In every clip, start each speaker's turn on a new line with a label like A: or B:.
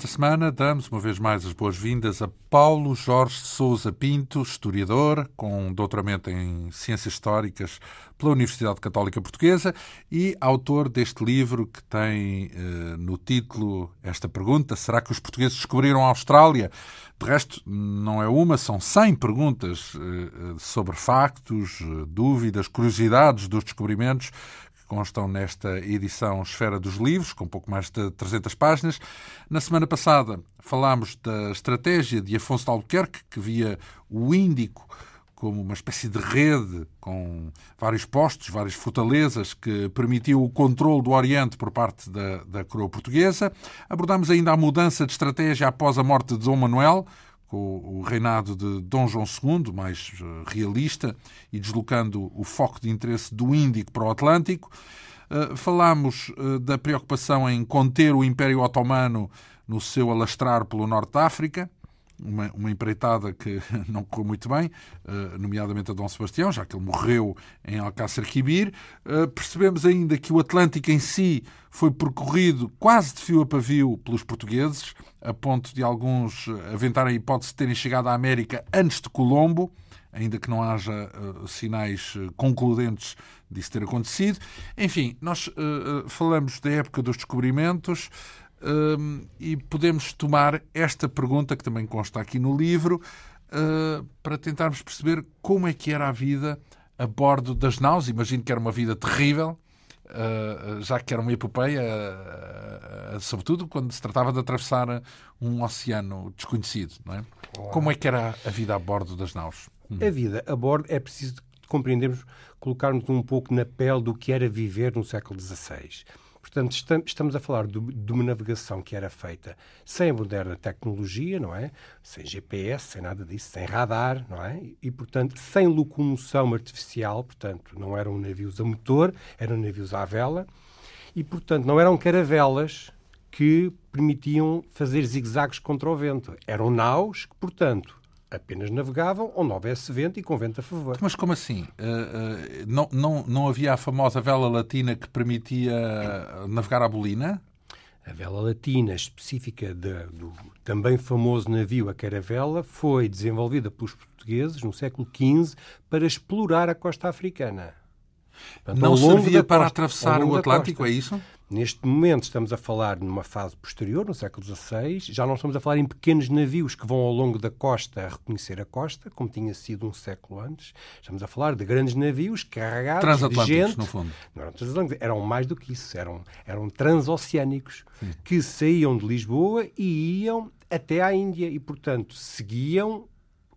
A: Esta semana damos uma vez mais as boas-vindas a Paulo Jorge Souza Pinto, historiador com doutoramento em Ciências Históricas pela Universidade Católica Portuguesa e autor deste livro que tem eh, no título esta pergunta: será que os portugueses descobriram a Austrália? De resto, não é uma, são 100 perguntas eh, sobre factos, eh, dúvidas, curiosidades dos descobrimentos constam nesta edição Esfera dos Livros, com pouco mais de 300 páginas. Na semana passada falámos da estratégia de Afonso de Albuquerque, que via o Índico como uma espécie de rede com vários postos, várias fortalezas que permitiu o controle do Oriente por parte da, da coroa portuguesa. Abordámos ainda a mudança de estratégia após a morte de Dom Manuel, com o reinado de Dom João II, mais eh, realista, e deslocando o foco de interesse do Índico para o Atlântico. Eh, falámos eh, da preocupação em conter o Império Otomano no seu alastrar pelo Norte da África, uma, uma empreitada que não correu muito bem, nomeadamente a Dom Sebastião, já que ele morreu em Alcácer Quibir. Percebemos ainda que o Atlântico em si foi percorrido quase de fio a pavio pelos portugueses, a ponto de alguns aventarem a hipótese de terem chegado à América antes de Colombo, ainda que não haja uh, sinais eh, concludentes disso ter acontecido. Enfim, nós falamos da época dos descobrimentos uh, e podemos tomar esta pergunta, que também consta aqui no livro, para tentarmos perceber como é que era a vida a bordo das naus. Imagino que era uma vida terrível, Uh, já que era uma epopeia, uh, uh, sobretudo quando se tratava de atravessar um oceano desconhecido. Não é? Como é que era a vida a bordo das naus?
B: Hum. A vida a bordo é preciso compreendermos, colocarmos um pouco na pele do que era viver no século XVI. Portanto, estamos a falar de uma navegação que era feita sem a moderna tecnologia, não é? Sem GPS, sem nada disso, sem radar, não é? E, portanto, sem locomoção artificial, portanto, não eram navios a motor, eram navios à vela. E, portanto, não eram caravelas que permitiam fazer zigzags contra o vento. Eram naus que, portanto, apenas navegavam onde houvesse vento e com vento a favor.
A: Mas como assim? Uh, uh, não, não, não havia a famosa vela latina que permitia navegar à bolina?
B: A vela latina específica de, do também famoso navio a Caravela foi desenvolvida pelos portugueses no século XV para explorar a costa africana.
A: Portanto, não servia para costa, atravessar o Atlântico, é isso?
B: Neste momento estamos a falar numa fase posterior, no século XVI, já não estamos a falar em pequenos navios que vão ao longo da costa a reconhecer a costa, como tinha sido um século antes. Estamos a falar de grandes navios carregados de gente.
A: no fundo.
B: Não eram transatlânticos, eram mais do que isso, eram, eram transoceânicos, Sim. que saíam de Lisboa e iam até à Índia e, portanto, seguiam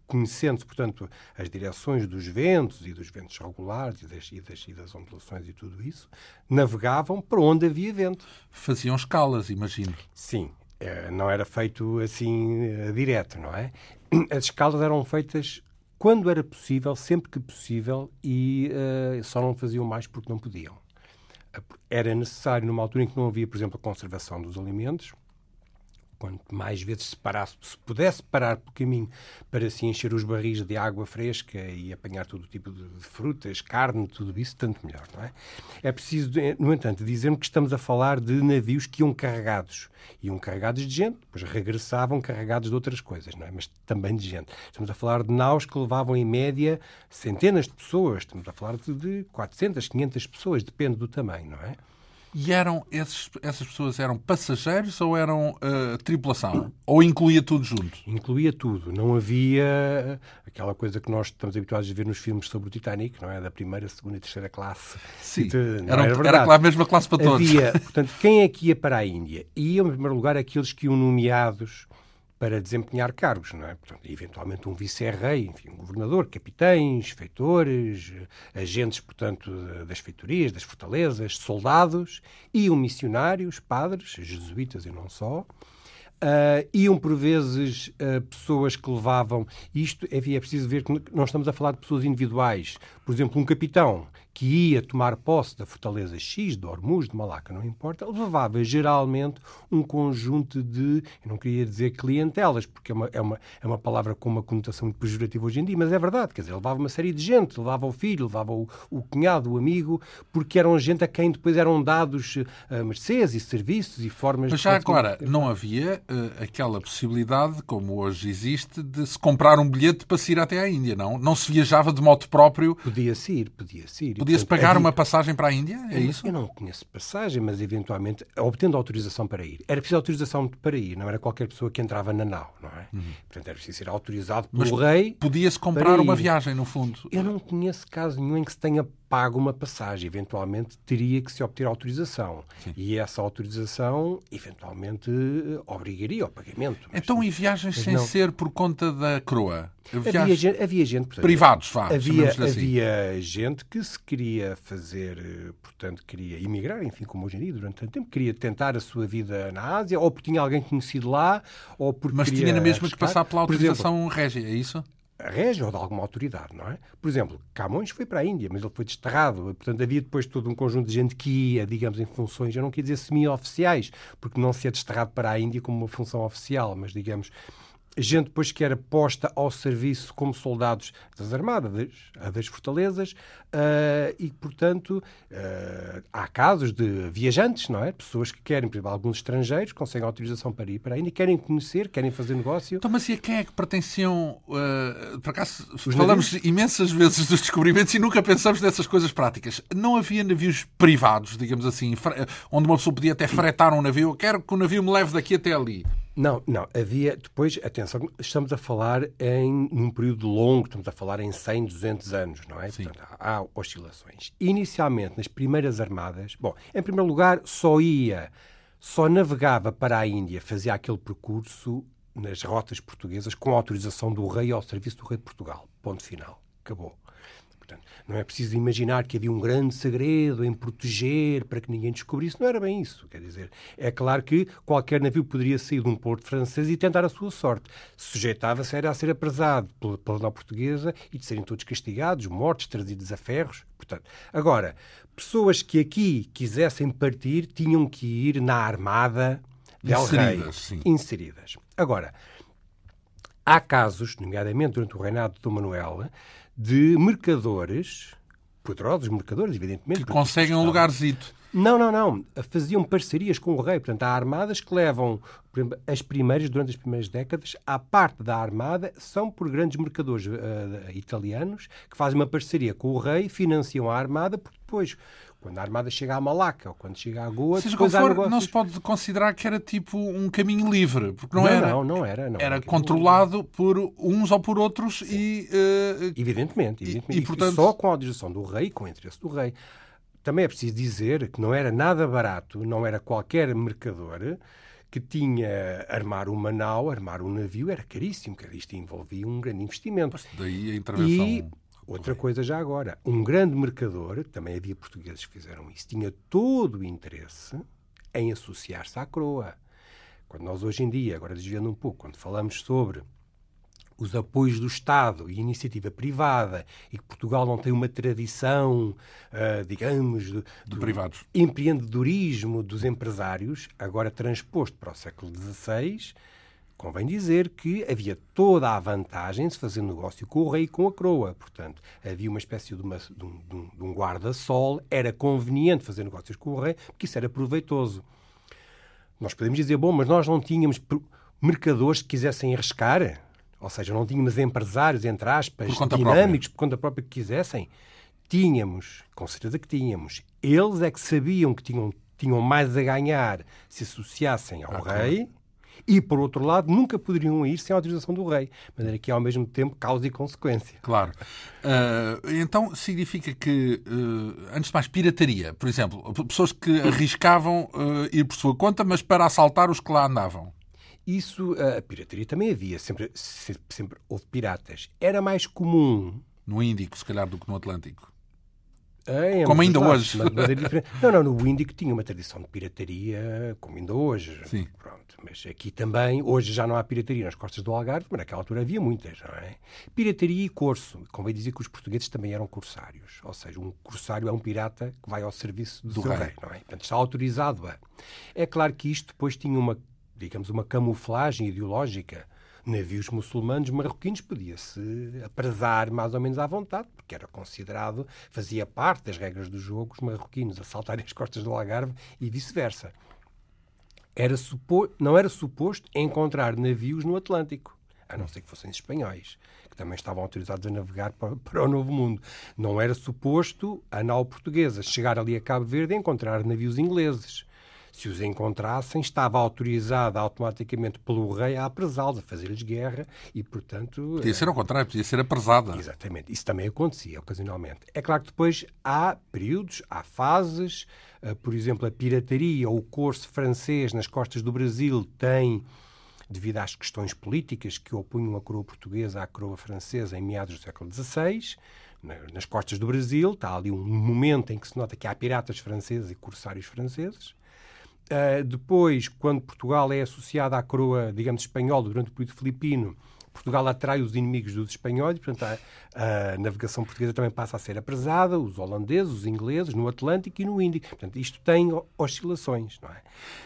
B: conhecendo, portanto, as direções dos ventos e dos ventos regulares e das, e das, e das ondulações e tudo isso, navegavam para onde havia vento.
A: Faziam escalas, imagino.
B: Sim, é, não era feito assim eh, direto, não é? As escalas eram feitas quando era possível, sempre que possível, e uh, só não faziam mais porque não podiam. Era necessário, numa altura em que não havia, por exemplo, a conservação dos alimentos, quanto mais vezes se parasse, se pudesse parar pelo caminho para se encher os barris de água fresca e apanhar todo tipo de frutas, carne, tudo isso, tanto melhor, não é? É preciso, no entanto, dizer que estamos a falar de navios que iam carregados. Iam carregados de gente, depois regressavam carregados de outras coisas, não é? Mas também de gente. Estamos a falar de naus que levavam, em média, centenas de pessoas. Estamos a falar de 400, 500 pessoas, depende do tamanho, não é?
A: E eram esses, essas pessoas eram passageiros ou eram uh, tripulação? Ou incluía tudo junto?
B: Incluía tudo. Não havia aquela coisa que nós estamos habituados a ver nos filmes sobre o Titanic, não é? Da primeira, segunda e terceira classe.
A: Sim, era, era, era a mesma classe para todos.
B: Havia, portanto, quem é que ia para a Índia? Iam, em primeiro lugar, aqueles que iam nomeados para desempenhar cargos, não é? Portanto, eventualmente um vice-rei, enfim, um governador, capitães, feitores, agentes, portanto, das feitorias, das fortalezas, soldados, e um missionários, padres, jesuítas e não só. Uh, iam por vezes uh, pessoas que levavam. Isto é, é preciso ver que não estamos a falar de pessoas individuais. Por exemplo, um capitão que ia tomar posse da fortaleza X, de Hormuz, de Malaca, não importa, levava geralmente um conjunto de, eu não queria dizer clientelas, porque é uma, é uma, é uma palavra com uma conotação muito pejorativa hoje em dia, mas é verdade, quer dizer, levava uma série de gente, levava o filho, levava o, o cunhado, o amigo, porque eram gente a quem depois eram dados uh, mercês e serviços e formas
A: mas
B: de...
A: já agora, não havia uh, aquela possibilidade, como hoje existe, de se comprar um bilhete para se ir até à Índia, não? Não se viajava de moto próprio?
B: Podia-se ir, podia-se ir.
A: Podia-se pagar uma passagem para a Índia? É isso?
B: Eu não conheço passagem, mas eventualmente, obtendo autorização para ir. Era preciso autorização para ir, não era qualquer pessoa que entrava na nau, não é? Uhum. Portanto, era preciso ser autorizado pelo mas rei.
A: Podia-se comprar uma viagem, no fundo.
B: Eu não conheço caso nenhum em que se tenha pago uma passagem. Eventualmente teria que se obter autorização. Sim. E essa autorização, eventualmente, obrigaria ao pagamento.
A: Então, e viagens sem não... ser por conta da coroa?
B: Viagens... Havia, havia gente... Portanto,
A: Privados, vá,
B: havia,
A: assim.
B: havia gente que se queria fazer, portanto, queria emigrar, enfim, como hoje em dia, durante tanto tempo, queria tentar a sua vida na Ásia, ou porque tinha alguém conhecido lá, ou porque
A: Mas tinha na mesma que passar pela autorização exemplo, régia, é isso?
B: Régia ou de alguma autoridade, não é? Por exemplo, Camões foi para a Índia, mas ele foi desterrado. Portanto, havia depois todo um conjunto de gente que ia, digamos, em funções, eu não queria dizer semi-oficiais, porque não se é desterrado para a Índia como uma função oficial, mas, digamos, gente depois que era posta ao serviço como soldados das armadas, das, fortalezas, uh, e, portanto, uh, há casos de viajantes, não é? Pessoas que querem, por exemplo, alguns estrangeiros conseguem autorização para ir para a Índia, querem conhecer, querem fazer negócio.
A: Então, mas e a quem é que pertenciam? Uh, por acaso, Os falamos navios? imensas vezes dos descobrimentos e nunca pensamos nessas coisas práticas. Não havia navios privados, digamos assim, onde uma pessoa podia até fretar um navio. Eu quero que o navio me leve daqui até ali.
B: Não, não. Havia, depois, atenção, estamos a falar em num período longo, estamos a falar em 100, 200 anos, não é?
A: Sim.
B: Portanto, há oscilações. Inicialmente, nas primeiras armadas, bom, em primeiro lugar, só ia, só navegava para a Índia, fazia aquele percurso nas rotas portuguesas com autorização do rei ao serviço do rei de Portugal. Ponto final. Acabou. Não é preciso imaginar que havia um grande segredo em proteger para que ninguém descobrisse. Não era bem isso. Quer dizer, é claro que qualquer navio poderia sair de um porto francês e tentar a sua sorte. Sujeitava-se a ser apresado pela, pela portuguesa e de serem todos castigados, mortos, trazidos a ferros. Portanto, agora, pessoas que aqui quisessem partir tinham que ir na armada del
A: inseridas. Sim.
B: Inseridas. Agora, há casos, nomeadamente durante o reinado de Dom Manuel, de mercadores, poderosos mercadores, evidentemente.
A: Que conseguem um lugarzito.
B: Não, não, não. Faziam parcerias com o rei. Portanto, há armadas que levam, por exemplo, as primeiras, durante as primeiras décadas, a parte da armada são por grandes mercadores uh, italianos que fazem uma parceria com o rei, financiam a armada, porque depois quando a armada chega à Malaca ou quando chega à Goa,
A: Seja depois for, negócios... não se pode considerar que era tipo um caminho livre, porque não,
B: não
A: era.
B: Não, não era. Não
A: era controlado livre. por uns ou por outros Sim. e. Uh,
B: evidentemente, evidentemente. E, e, portanto... só com a autorização do rei, com o interesse do rei. Também é preciso dizer que não era nada barato, não era qualquer mercador que tinha armar uma nau, armar um navio, era caríssimo, que isto envolvia um grande investimento.
A: Mas daí a intervenção.
B: E Outra coisa já agora, um grande mercador, também havia portugueses que fizeram isso, tinha todo o interesse em associar-se à coroa. Quando nós hoje em dia, agora desviando um pouco, quando falamos sobre os apoios do Estado e iniciativa privada e que Portugal não tem uma tradição, uh, digamos, de,
A: de privados.
B: empreendedorismo dos empresários, agora transposto para o século XVI, Convém dizer que havia toda a vantagem de se fazer negócio com o rei e com a coroa. Portanto, havia uma espécie de, uma, de um, um, um guarda-sol, era conveniente fazer negócios com o rei, porque isso era proveitoso. Nós podemos dizer, bom, mas nós não tínhamos mercadores que quisessem arriscar, ou seja, não tínhamos empresários, entre aspas, por dinâmicos, própria. por conta própria que quisessem. Tínhamos, com certeza que tínhamos. Eles é que sabiam que tinham, tinham mais a ganhar se associassem ao ah, rei. Claro e, por outro lado, nunca poderiam ir sem a autorização do rei. De maneira que, ao mesmo tempo, causa e consequência.
A: Claro. Uh, então, significa que, uh, antes de mais, pirataria. Por exemplo, pessoas que arriscavam uh, ir por sua conta, mas para assaltar os que lá andavam.
B: Isso, a pirataria também havia. Sempre, sempre, sempre houve piratas. Era mais comum...
A: No Índico, se calhar, do que no Atlântico. É, como ainda hoje.
B: não, não, no Índico tinha uma tradição de pirataria, como ainda hoje.
A: Sim.
B: Pronto, mas aqui também, hoje já não há pirataria nas costas do Algarve, mas naquela altura havia muitas, não é? Pirataria e corso. Convém dizer que os portugueses também eram corsários. Ou seja, um corsário é um pirata que vai ao serviço do, do seu rei. rei, não é? Portanto, está autorizado a. É claro que isto depois tinha uma, digamos, uma camuflagem ideológica navios muçulmanos marroquinos podia-se aprazar mais ou menos à vontade, porque era considerado, fazia parte das regras do jogo, os marroquinos assaltarem as costas do Algarve e vice-versa. Era supo... Não era suposto encontrar navios no Atlântico, a não ser que fossem espanhóis, que também estavam autorizados a navegar para, para o Novo Mundo. Não era suposto a nau portuguesa chegar ali a Cabo Verde e encontrar navios ingleses se os encontrassem, estava autorizada automaticamente pelo rei a apresá-los, a fazer-lhes guerra e, portanto...
A: Podia ser ao contrário, podia ser apresada.
B: Exatamente. Isso também acontecia ocasionalmente. É claro que depois há períodos, há fases, eh, por exemplo, a pirataria ou o corso francês nas costas do Brasil tem devido às questões políticas que opunham a coroa portuguesa à coroa francesa em meados do século XVI, nas costas do Brasil, está ali um momento em que se nota que há piratas franceses e corsários franceses. Uh, depois, quando Portugal é associado à coroa, digamos, espanhola durante o período filipino, Portugal atrai os inimigos dos espanhóis, portanto, a, a, navegação portuguesa também passa a ser apresada, os holandeses, os ingleses, no Atlântico e no Índico. Portanto, isto tem oscilações, não é?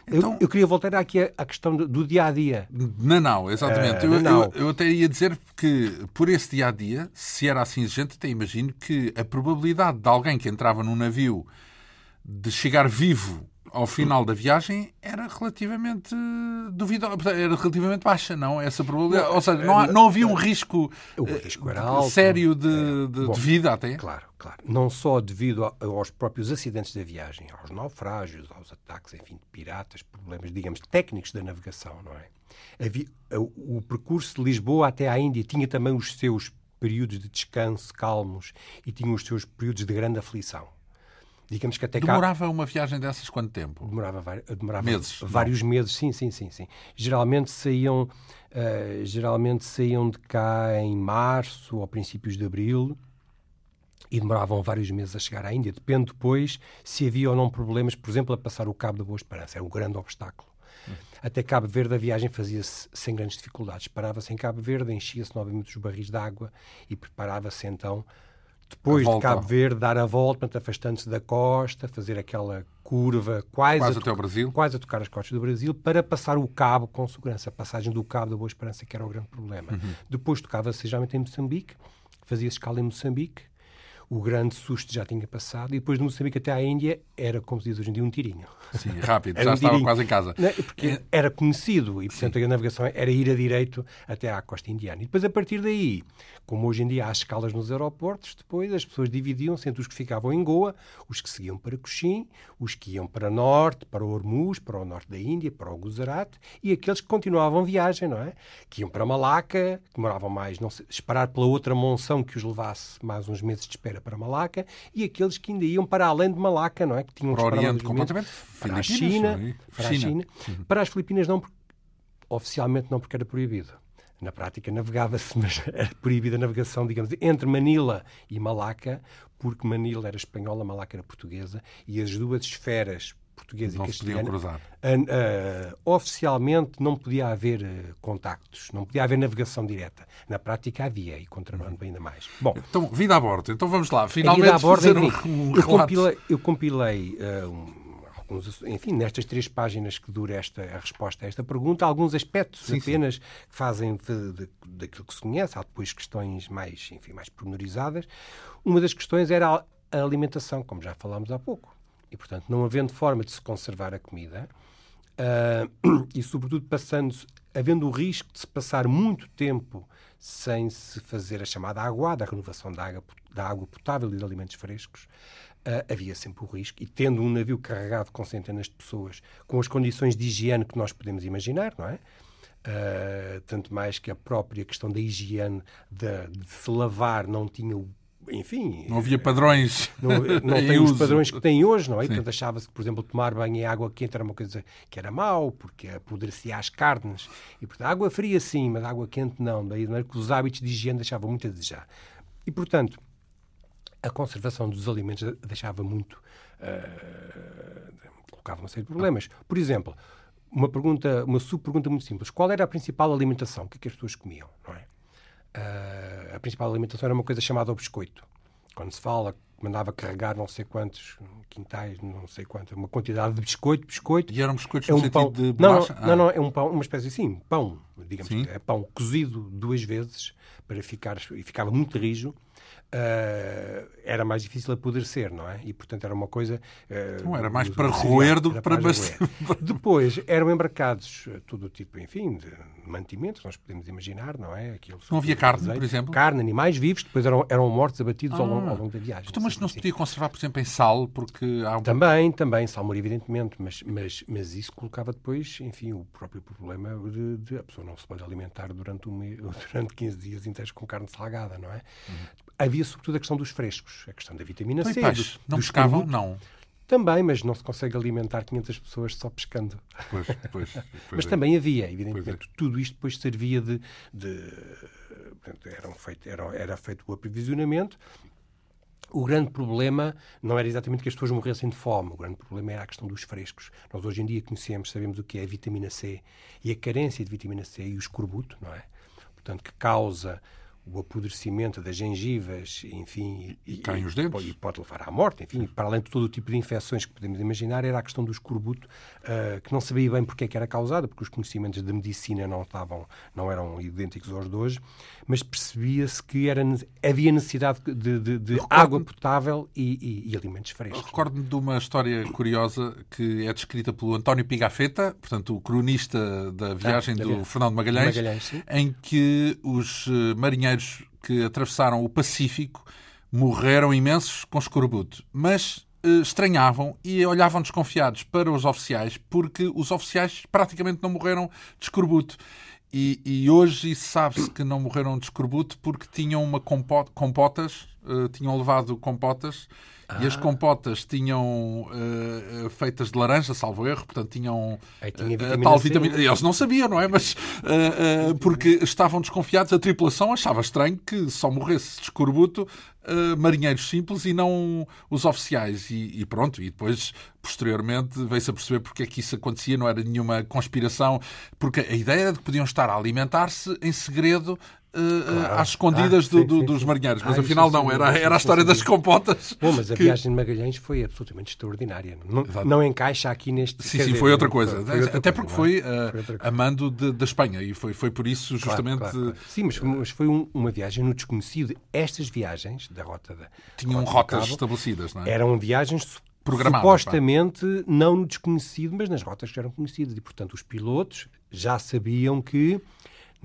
B: Então, eu, eu, queria voltar aqui à, questão do, do, dia a dia.
A: Não, não, exatamente. Uh, eu, eu, eu, até ia dizer que, por esse dia a dia, se era assim exigente, até imagino que a probabilidade de alguém que entrava num navio de chegar vivo ao final da viagem era relativamente duvidosa, era relativamente baixa, não? Essa probabilidade. Ou seja, não, não havia um risco,
B: o risco era alto,
A: sério de, de, Bom, de, vida até.
B: Claro, claro. Não só devido aos próprios acidentes da viagem, aos naufrágios, aos ataques, enfim, de piratas, problemas, digamos, técnicos da navegação, não é? O percurso de Lisboa até à Índia tinha também os seus períodos de descanso calmos e tinha os seus períodos de grande aflição
A: digamos que até Demorava cá... uma viagem dessas quanto tempo?
B: Demorava, demorava meses, vários não? meses, sim, sim, sim, sim. Geralmente saíam, uh, geralmente saíam de cá em março ou princípios de abril e demoravam vários meses a chegar à Índia. Depende depois se havia ou não problemas, por exemplo, a passar o Cabo da Boa Esperança. Era um grande obstáculo. Hum. Até Cabo Verde a viagem fazia-se sem grandes dificuldades. Parava-se em Cabo Verde, enchia-se novamente os barris de água e preparava-se então depois de Cabo Verde, dar a volta, afastando-se da costa, fazer aquela curva quase,
A: quase a até o Brasil.
B: quase a tocar as costas do Brasil, para passar o cabo com segurança. A passagem do cabo da Boa Esperança, que era o grande problema. Uhum. Depois tocava-se geralmente em Moçambique, fazia escala em Moçambique, o grande susto já tinha passado e depois de Moçambique até à Índia era, como se diz hoje em dia, um tirinho.
A: Sim, rápido, já um estava quase em casa.
B: Não, porque era conhecido e, portanto, Sim. a navegação era ir a direito até à costa indiana. E depois, a partir daí, como hoje em dia há escalas nos aeroportos, depois as pessoas dividiam-se entre os que ficavam em Goa, os que seguiam para Cochim, os que iam para norte, para o Hormuz, para o norte da Índia, para o Gujarat e aqueles que continuavam viagem, não é? Que iam para Malaca, que demoravam mais, não sei, esperar pela outra monção que os levasse mais uns meses de espera para Malaca e aqueles que ainda iam para além de Malaca, não é? Que tinham
A: para o Oriente completamente
B: para a China, para a China, uhum. para as Filipinas não, oficialmente não porque era proibido. Na prática navegava-se, mas era proibida a navegação, digamos, entre Manila e Malaca, porque Manila era espanhola, Malaca era portuguesa, e as duas esferas portuguesa
A: não
B: e
A: castelhana, cruzar.
B: Uh, uh, oficialmente não podia haver uh, contactos, não podia haver navegação direta. Na prática havia, e contrabando ainda mais.
A: Bom, então, vida a bordo. Então vamos lá, finalmente a bordo, fazer enfim, um, um
B: eu compilei, eu compilei um, alguns, enfim, nestas três páginas que dura esta, a resposta a esta pergunta, alguns aspectos sim, apenas sim. que fazem daquilo que se conhece, há depois questões mais, enfim, mais pormenorizadas. Uma das questões era a alimentação, como já falámos há pouco. E, portanto, não havendo forma de se conservar a comida, uh, e, sobretudo, passando, havendo o risco de se passar muito tempo sem se fazer a chamada aguada, a renovação da água, da água potável e de alimentos frescos, uh, havia sempre o risco. E tendo um navio carregado com centenas de pessoas, com as condições de higiene que nós podemos imaginar, não é? Uh, tanto mais que a própria questão da higiene, de, de se lavar, não tinha o enfim.
A: Não havia padrões.
B: Não, não tem os padrões que tem hoje, não é? Sim. Portanto, achava-se que, por exemplo, tomar banho em água quente era uma coisa que era mau, porque apodrecia as carnes. E, portanto, água fria sim, mas água quente não. Daí, que os hábitos de higiene deixavam muito a desejar. E, portanto, a conservação dos alimentos deixava muito. Uh, colocava uma série de problemas. Por exemplo, uma pergunta, uma subpergunta muito simples: qual era a principal alimentação que, que as pessoas comiam? Não é? Uh, a principal alimentação era uma coisa chamada o biscoito. Quando se fala mandava carregar não sei quantos quintais, não sei quanto, uma quantidade de biscoito, biscoito.
A: E eram biscoitos é um
B: pão,
A: de
B: bolacha? Não, não, ah. não, é um pão, uma espécie assim, pão, digamos, Sim. é pão cozido duas vezes para ficar e ficava muito rijo uh, era mais difícil apodrecer, não é? E, portanto, era uma coisa...
A: Uh, não, era mais para roer do que para... para
B: Depois, eram embarcados eh, todo tipo, enfim, de mantimentos, nós podemos imaginar, não é?
A: Aquilo, não havia carne, por exemplo?
B: Carne, animais vivos, depois eram, eram mortos, abatidos ah. ao, longo, ao, longo, da viagem.
A: Então, mas não se podia conservar, por exemplo, em sal, porque há um...
B: Também, também, salmoura, evidentemente, mas, mas, mas isso colocava depois, enfim, o próprio problema de, de a pessoa não se pode alimentar durante, um, durante 15 dias inteiros com carne salgada, não é? Uhum. Havia, sobretudo, a questão dos frescos, a questão da vitamina C.
A: Peixe. não pescavam? Não.
B: Também, mas não se consegue alimentar 500 pessoas só pescando.
A: Pois, pois, pois
B: mas é. também havia, evidentemente. É. Tudo isto depois servia de. de era, feito, era, era feito o aprovisionamento. O grande problema não era exatamente que as pessoas morressem de fome, o grande problema era a questão dos frescos. Nós hoje em dia conhecemos, sabemos o que é a vitamina C e a carência de vitamina C e o escorbuto, não é? Portanto, que causa o apodrecimento das gengivas, enfim,
A: e, e, os dentes.
B: e pode levar à morte, enfim, para além de todo o tipo de infecções que podemos imaginar, era a questão do escorbuto, uh, que não sabia bem porque é que era causada, porque os conhecimentos da medicina não estavam, não eram idênticos aos de hoje, mas percebia-se que era, havia necessidade de, de, de água potável e, e, e alimentos frescos.
A: Recordo-me de uma história curiosa que é descrita pelo António Pigafetta, portanto, o cronista da viagem ah, do Fernando Magalhães, Magalhães em que os eh, marinheiros que atravessaram o Pacífico morreram imensos com escorbuto, mas eh, estranhavam e olhavam desconfiados para os oficiais porque os oficiais praticamente não morreram de escorbuto. E, e hoje sabe-se que não morreram de escorbuto porque tinham uma compota, compotas, uh, tinham levado compotas ah. e as ah. compotas tinham uh, feitas de laranja, salvo erro, portanto tinham
B: uh, tal vitamina.
A: Eles não sabiam, não é? Mas porque estavam desconfiados, a tripulação achava estranho que só morresse de escorbuto marinheiros simples e não os oficiais. E, e pronto, e depois, posteriormente, veio-se a perceber porque é que isso acontecia, não era nenhuma conspiração, porque a ideia era de que podiam estar a alimentar-se em segredo claro. às escondidas ah, sim, do, sim, dos marinheiros, mas ah, afinal não, era, era a história das compotas.
B: Bom, mas a que... viagem de Magalhães foi absolutamente extraordinária. Não, não encaixa aqui neste.
A: Sim, sim, foi outra coisa. Foi outra Até coisa, porque foi, uh, foi a mando de, da Espanha e foi, foi por isso justamente. Claro, claro,
B: sim, mas foi, mas foi um, uma viagem no desconhecido. Estas viagens da rota da.
A: Tinham
B: rota
A: rotas Cabo, estabelecidas, não é?
B: Eram viagens supostamente pá. não no desconhecido, mas nas rotas que eram conhecidas. E, portanto, os pilotos já sabiam que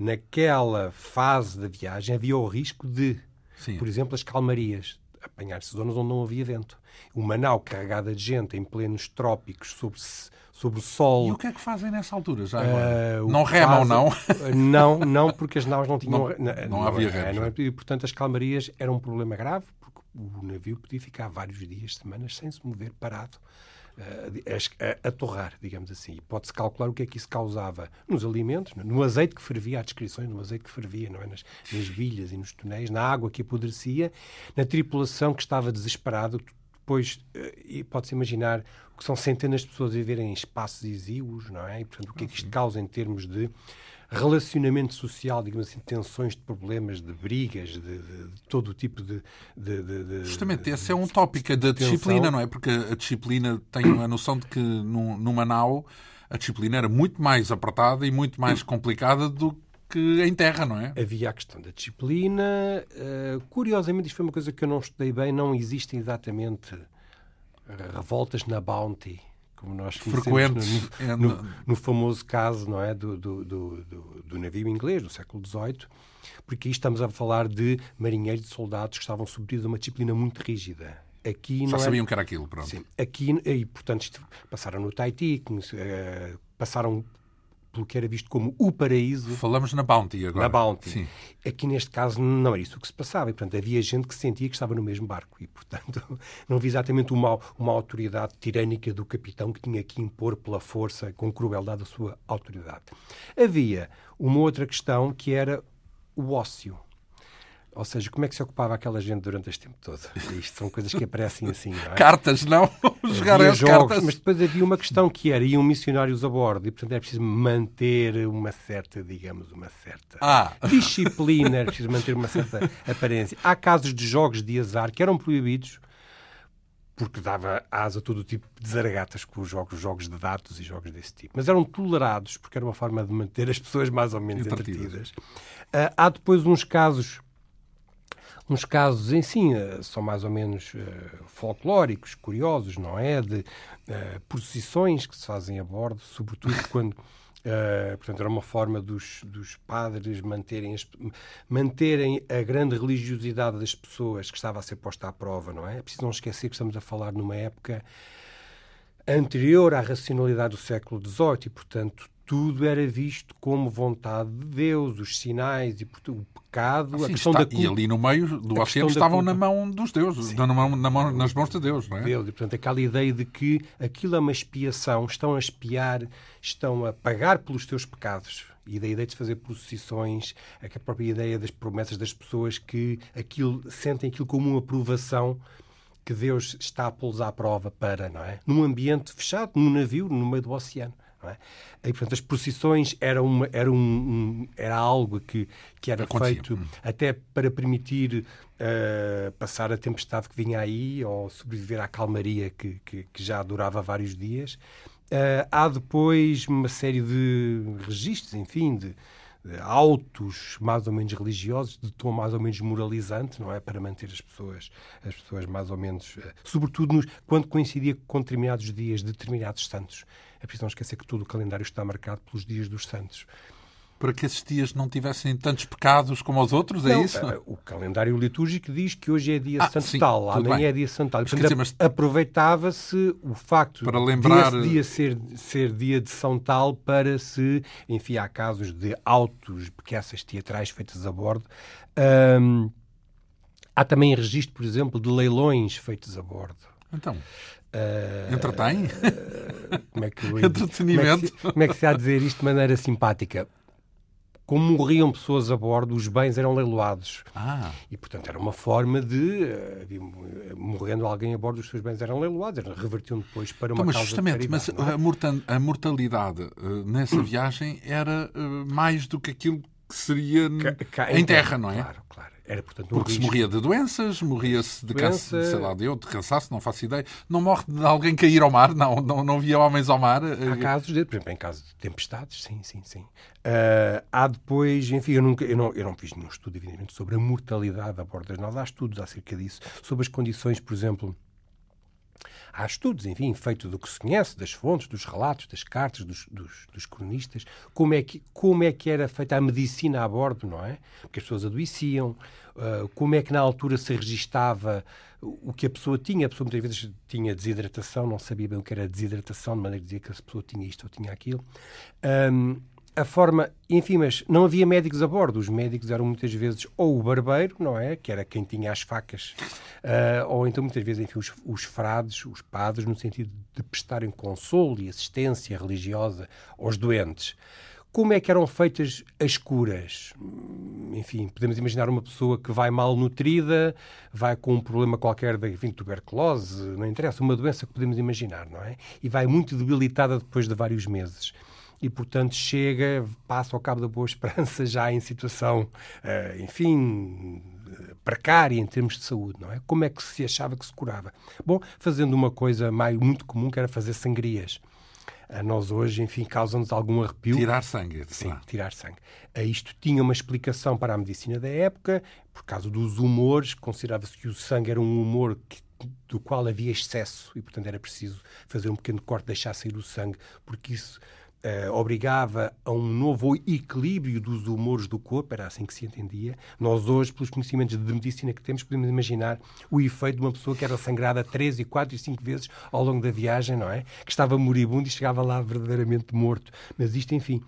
B: naquela fase da viagem havia o risco de, Sim. por exemplo, as calmarias apanhar-se zonas onde não havia vento. Uma nau carregada de gente em plenos trópicos sobre sobre o sol.
A: E o que é que fazem nessa altura? Já uh, não remam, não?
B: Não, não, porque as naus não tinham.
A: Não, não, não havia remas.
B: É, e, portanto, as calmarias eram um problema grave, porque o navio podia ficar vários dias, semanas, sem se mover, parado. Uh, a, a, a, torrar, digamos assim. Pode-se calcular o que é que isso causava nos alimentos, no azeite que fervia, há descrições no azeite que fervia, não é? nas, nas vilhas e nos tonéis, na água que apodrecia, na tripulação que estava desesperada. Depois, uh, pode-se imaginar o que são centenas de pessoas a viverem em espaços exíguos, não é? E, portanto, o que é que isto causa em termos de relacionamento social, digamos assim, tensões de problemas, de brigas, de, de, de todo o tipo de. de
A: Justamente, esse é um tópico da disciplina, não é? Porque a disciplina tem a noção de que numa nau a disciplina era muito mais apertada e muito mais complicada do que em terra, não é?
B: Havia a questão da disciplina. Uh, curiosamente, isto foi uma coisa que eu não estudei bem, não existem exatamente revoltas na Bounty como nós
A: frequentes
B: no, no, no, famoso caso não é do, do, do, do, navio inglês do século XVIII, porque aí estamos a falar de marinheiros e soldados que estavam submetidos a uma disciplina muito rígida.
A: Aqui Já sabiam que era aquilo, pronto.
B: Sim, aqui, e, portanto, passaram no Tahiti, eh, passaram pelo que era visto como o paraíso.
A: Falamos na Bounty agora.
B: Na Bounty.
A: Sim.
B: Aqui, neste caso, não era isso que se passava. E, portanto, havia gente que sentia que estava no mesmo barco. E, portanto, não havia exatamente uma, uma autoridade tirânica do capitão que tinha que impor pela força, com crueldade, a sua autoridade. Havia uma outra questão que era o ócio. Ou seja, como é que se ocupava aquela gente durante este tempo todo? Isto são coisas que aparecem assim, não é?
A: Cartas, não? Jogar
B: havia
A: as
B: jogos,
A: cartas.
B: mas depois havia uma questão que era, iam missionários a bordo e, portanto, era preciso manter uma certa, digamos, uma certa
A: Ah.
B: disciplina, era preciso manter uma certa aparência. Há casos de jogos de azar que eram proibidos porque dava asa a todo o tipo de zaragatas com os jogos, jogos de dados e jogos desse tipo. Mas eram tolerados porque era uma forma de manter as pessoas mais ou menos
A: Entretidas.
B: Ah, há depois uns casos uns casos em si eh, são mais ou menos eh, folclóricos, curiosos, não é? De eh, procissões que se fazem a bordo, sobretudo quando. eh, portanto, era uma forma dos, dos padres manterem, as- manterem a grande religiosidade das pessoas que estava a ser posta à prova, não é? É preciso não esquecer que estamos a falar numa época anterior à racionalidade do século XVIII e, portanto, tudo era visto como vontade de Deus, os sinais e o pecado, a
A: Sim,
B: questão
A: está-
B: da
A: E
B: culpa.
A: ali no meio do
B: A
A: oceano estavam na mão dos deuses, na mão, na mão- nas mãos de Deus, não é?
B: Deus. E, portanto, aquela ideia de que aquilo é uma expiação, estão a espiar, estão a pagar pelos teus pecados. E da ideia de fazer procissões, a própria ideia das promessas das pessoas que aquilo, sentem aquilo como uma aprovação que Deus está a pô-los à prova para, não é? Num ambiente fechado, num navio, no meio do oceano. É? E, portanto, as procissões eram, uma, era, um, um- era algo que, que era
A: Acontecia.
B: feito até para permitir eh, passar a tempestade que vinha aí ou sobreviver à calmaria que, que, que já durava vários dias. Eh, há depois uma série de registros, enfim, de, de autos mais ou menos religiosos, de tom mais ou menos moralizante, não é? Para manter as pessoas, as pessoas mais ou menos, eh, sobretudo nos- quando coincidia com determinados dias de determinados santos. É preciso não esquecer que todo o calendário está marcado pelos dias dos santos.
A: Para que esses dias não tivessem tantos pecados como os outros, é
B: Não,
A: isso?
B: eh, O calendário litúrgico diz que hoje é dia
A: Ah,
B: santo
A: sim,
B: tal, amanhã
A: bem.
B: é dia santo tal. Portanto,
A: mas-
B: Aproveitava-se o facto
A: Para lembrar-
B: desse dia ser, ser dia de São Tal para se, enfim, há casos de autos, peças teatrais feitas a bordo. Ahm, há também registro, por exemplo, de leilões feitos a bordo.
A: Então,
B: Ah,
A: entretém?
B: como é que eu-
A: Entretenimento.
B: Como é, que se, como é que se há a dizer isto de maneira simpática? Como morriam pessoas a bordo, os bens eram leiloados.
A: Ah,
B: E, portanto, era uma forma de, eh, eh, morrendo alguém a bordo, os seus bens eram leiloados, revertiam depois para uma
A: então, mas
B: causa
A: justamente, mas
B: é?
A: a, mortalidade eh, nessa viagem era eh, mais do que aquilo que seria
B: cá
A: em terra, não é?
B: Claro, claro. Era, portanto, um
A: Porque se
B: risco.
A: morria de doenças, morria-se de
B: Doença-
A: cansaço, sei lá, de eu, de cansaço, não faço ideia. Não morre de alguém cair ao mar, não, não, não via homens ao mar.
B: Há
A: eh,
B: casos, de, por exemplo, em casos de tempestades, sim, sim, sim. Ah, há depois, enfim, eu, nunca, eu, não, eu não fiz nenhum estudo, evidentemente, sobre a mortalidade a bordo das naus. Há estudos acerca disso, sobre as condições, por exemplo. Há estudos, enfim, feitos do que se conhece, das fontes, dos relatos, das cartas, dos, dos, dos cronistas, como é, que, como é que era feita a medicina a bordo, não é? Porque as pessoas adoeciam, ah, como é que na altura se registava o que a pessoa tinha. A pessoa muitas vezes tinha desidratação, não sabia bem o que era desidratação, de maneira que dizia que a pessoa tinha isto ou tinha aquilo. Ahm, a forma, enfim, mas não havia médicos a bordo. Os médicos eram muitas vezes ou o barbeiro, não é? Que era quem tinha as facas, ah, ou então muitas vezes, enfim, os, os frades, os padres, no sentido de prestarem consolo e assistência religiosa aos doentes. Como é que eram feitas as curas? Enfim, podemos imaginar uma pessoa que vai mal nutrida, vai com um problema qualquer de enfim, tuberculose, não interessa, uma doença que podemos imaginar, não é? E vai muito debilitada depois de vários meses e, portanto, chega, passa ao cabo da Boa Esperança já em situação, eh, enfim, precária em termos de saúde, não é? Como é que se achava que se curava? Bom, fazendo uma coisa mais, muito comum, que era fazer sangrias. A nós hoje, enfim, causa-nos algum arrepio.
A: Tirar sangue.
B: Sim,
A: será?
B: tirar sangue. A Isto tinha uma explicação para a medicina da época, por causa dos humores, considerava-se que o sangue era um humor que- do qual havia excesso e, portanto, era preciso fazer um pequeno corte, deixar sair o sangue, porque isso eh, obrigava a um novo equilíbrio dos humores do corpo, era assim que se entendia. Nós hoje, pelos conhecimentos de medicina que temos, podemos imaginar o efeito de uma pessoa que era sangrada três e quatro e cinco vezes ao longo da viagem, não é? Que estava moribundo e chegava lá verdadeiramente morto. Mas isto, enfim,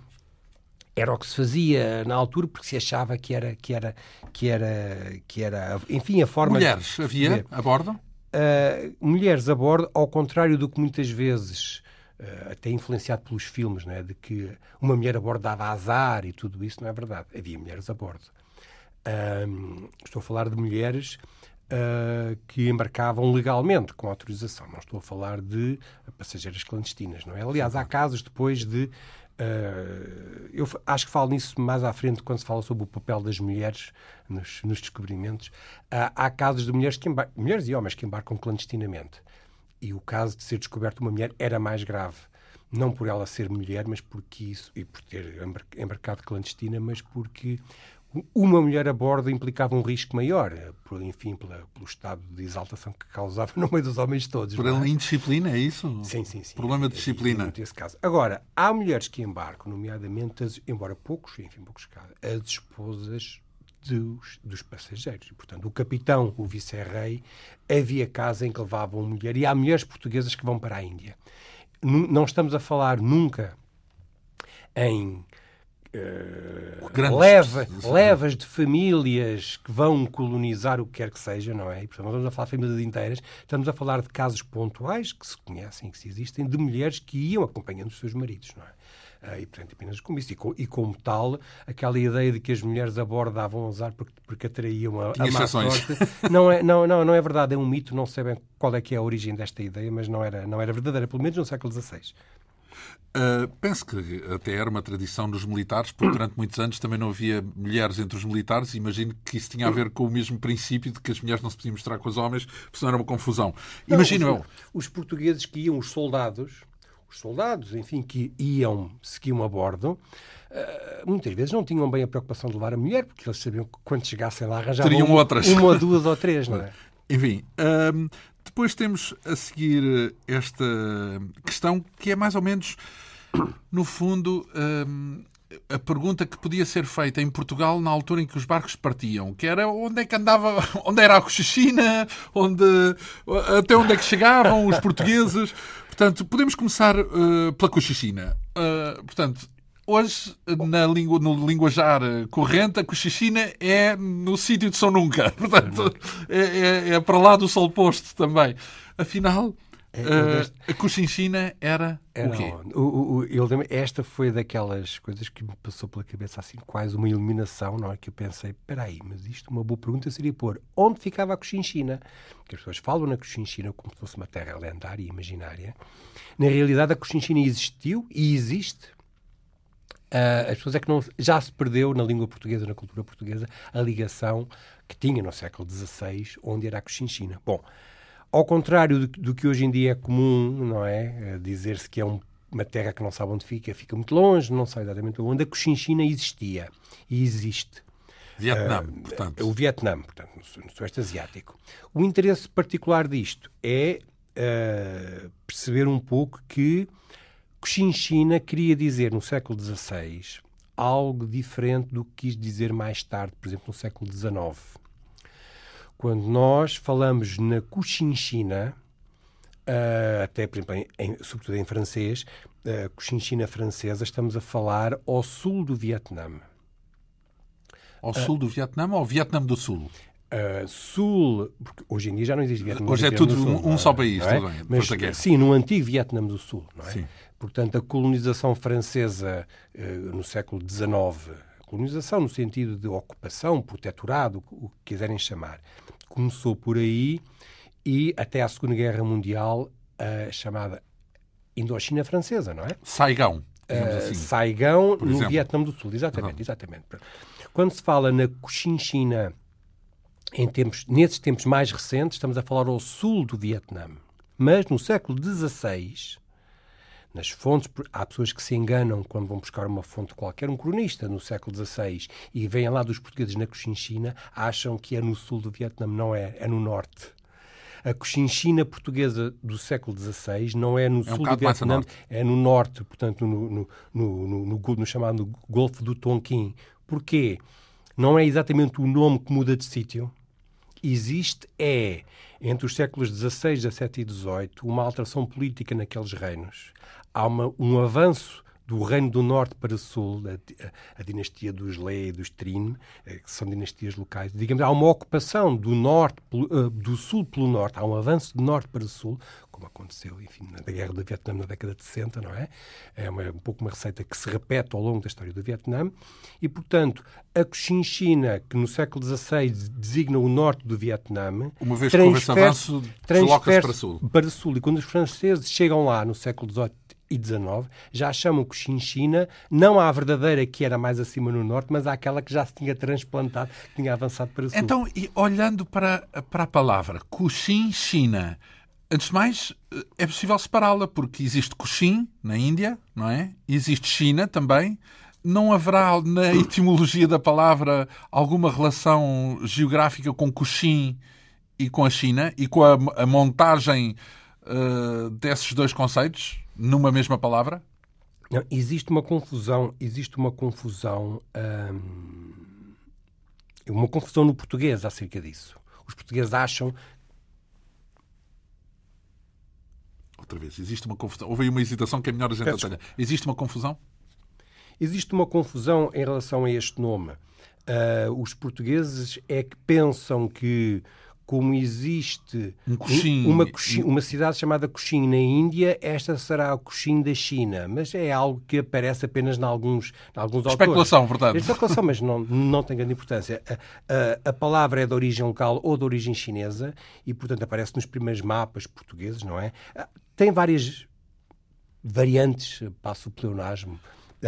B: era o que se fazia na altura porque se achava que era que era que era que era enfim a forma
A: Mulheres,
B: de
A: havia a bordo?
B: Uh, mulheres a bordo ao contrário do que muitas vezes uh, até influenciado pelos filmes não é de que uma mulher a bordo dava azar e tudo isso não é verdade havia mulheres a bordo Um, estou a falar de mulheres uh, que embarcavam legalmente, com autorização. Não estou a falar de passageiras clandestinas, não é? Aliás, há casos depois de Uh, eu acho que falo nisso mais à frente quando se fala sobre o papel das mulheres nos, nos descobrimentos. Uh, há casos de mulheres, que mulheres e homens que embarcam clandestinamente. E o caso de ser descoberto uma mulher era mais grave. Não por ela ser mulher, mas porque isso, e por ter embarcado clandestina, mas porque uma mulher a bordo implicava um risco maior, por, enfim, pela, pelo estado de exaltação que causava no meio dos homens todos.
A: Por é? indisciplina, é isso?
B: Sim, sim, sim.
A: Problema de disciplina.
B: Nesse caso. Agora, há mulheres que embarcam, nomeadamente, as, embora poucos, enfim, poucos casos, as esposas dos, dos, passageiros. E, portanto, o capitão, o vice-rei, havia casa em que levavam mulher. E há mulheres portuguesas que vão para a Índia. N não estamos a falar nunca em uh, leva, levas de famílias que vão colonizar o que quer que seja, não é? E, portanto, não estamos a falar de famílias inteiras, estamos a falar de casos pontuais que se conhecem, que se existem, de mulheres que iam acompanhando os seus maridos, não é? Uh, e, portanto, apenas como isso. E, com, e, como tal, aquela ideia de que as mulheres a bordo davam azar porque, porque atraíam a, a má sorte, não é, não, não, não é verdade, é um mito, não sei bem qual é que é a origem desta ideia, mas não era, não era verdadeira, pelo menos no século XVI.
A: Uh, penso que até era uma tradição dos militares, porque durante muitos anos também não havia mulheres entre os militares. Imagino que isso tinha a ver com o mesmo princípio de que as mulheres não se podiam mostrar com os homens, porque senão era uma confusão. Imagino
B: eu. Os portugueses que iam, os soldados, os soldados, enfim, que iam, seguiam a bordo, uh, muitas vezes não tinham bem a preocupação de levar a mulher, porque eles sabiam que quando chegassem lá arranjavam
A: Teriam outras.
B: uma, duas ou três, não é?
A: Enfim, uh, depois temos a seguir esta questão que é mais ou menos no fundo, hum, a pergunta que podia ser feita em Portugal na altura em que os barcos partiam, que era onde é que andava, onde era a Cochichina, onde, até onde é que chegavam os portugueses. Portanto, podemos começar uh, pela Cochichina. Uh, portanto, hoje, na língua, no linguajar corrente, a Cochichina é no sítio de São Nunca. Portanto, é, é, é para lá do sol posto também. Afinal, Uh, a Cochinchina era, era o quê?
B: O, o, eu lembro, esta foi daquelas coisas que me passou pela cabeça assim, quase uma iluminação, não é? Que eu pensei, espera aí, mas isto, uma boa pergunta seria pôr onde ficava a Cochinchina? Que as pessoas falam na Cochinchina como se fosse uma terra lendária e imaginária. Na realidade, a Cochinchina existiu e existe. Uh, as pessoas é que não, já se perdeu na língua portuguesa, na cultura portuguesa, a ligação que tinha no século XVI, onde era a Cochinchina. Bom, ao contrário do, do, que hoje em dia é comum, não é? Dizer-se que é um, uma terra que não sabe onde fica, fica muito longe, não sabe exatamente onde. A Cochinchina existia e existe.
A: Vietnã, uh, portanto.
B: O Vietnã, portanto, no, no Sudeste Asiático. O interesse particular disto é uh, perceber um pouco que Cochinchina queria dizer no século XVI algo diferente do que quis dizer mais tarde, por exemplo, no século XIX. Quando nós falamos na Cochinchina, uh, até, por exemplo, em, sobretudo em francês, uh, Cochinchina francesa, estamos a falar ao sul do Vietnã.
A: Ao sul do Vietnã ou ao Vietnã do Sul?
B: Uh, sul, porque hoje em dia já não existe Vietnã
A: Hoje
B: é
A: tudo
B: Sul,
A: um, um só país,
B: é?
A: tudo bem.
B: Mas, sim, no antigo Vietnã do Sul, não é? Sim. Portanto, a colonização francesa uh, no século XIX, colonização no sentido de ocupação, protetorado, o que quiserem chamar, começou por aí e até à Segunda Guerra Mundial a chamada Indochina Francesa, não é?
A: Saigão.
B: Uh, assim, Saigão no exemplo. Vietnã do Sul, exatamente, uhum. exatamente. Quando se fala na Cochinchina em tempos, nesses tempos mais recentes, estamos a falar ao sul do Vietnã. Mas no século XVI, nas fontes. Há pessoas que se enganam quando vão buscar uma fonte qualquer. Um cronista no século XVI e vêm lá dos portugueses na Cochinchina, acham que é no sul do Vietnã. Não é, é no norte. A Cochinchina portuguesa do século XVI não é no é sul um do Vietnã, é no norte, portanto, no, no, no, no, no chamado Golfo do Tonkin. Porquê? Não é exatamente o nome que muda de sítio. Existe é, entre os séculos XVI, XVII e XVIII, uma alteração política naqueles reinos há uma, um avanço do Reino do Norte para o Sul, a, a dinastia dos Lê e dos Trin, eh, que são dinastias locais. Digamos, há uma ocupação do norte, eh, do sul pelo norte, há um avanço de norte para sul, como aconteceu, enfim, na Guerra do Vietnã na década de 60, não é? É uma, um pouco uma receita que se repete ao longo da história do Vietnã. E, portanto, a Cochinchina, que no século XVI designa o norte do Vietnã,
A: uma vez que houve avanço, desloca-se para sul.
B: Para sul. E quando os franceses chegam lá no século XVIII e XIX, já chamam Cochinchina, não à verdadeira que era mais acima no norte, mas àquela que já se tinha transplantado, que tinha avançado para o sul.
A: Então, e olhando para, para a palavra Cochinchina, antes de mais, é possível separá-la, porque existe Cochin na Índia, não é? Existe China também. Não haverá na etimologia da palavra alguma relação geográfica com Cochin e com a China e com a, a montagem uh, desses dois conceitos? numa mesma palavra?
B: Não, existe uma confusão, existe uma confusão, hum, uma confusão no português acerca disso. Os portugueses acham
A: outra vez, existe uma confusão. Houve aí uma hesitação que é melhor a gente atalhar. Existe uma confusão?
B: Existe uma confusão em relação a este nome. Uh, os portugueses é que pensam que como existe
A: um Coxim.
B: uma, uma cidade chamada Coxim na Índia, esta será a Coxim da China. Mas é algo que aparece apenas em alguns, em alguns
A: Especulação,
B: autores.
A: portanto.
B: Especulação, mas não, não tem grande importância. A, a, a, palavra é de origem local ou de origem chinesa e, portanto, aparece nos primeiros mapas portugueses, não é? Tem várias variantes, passo o pleonasmo,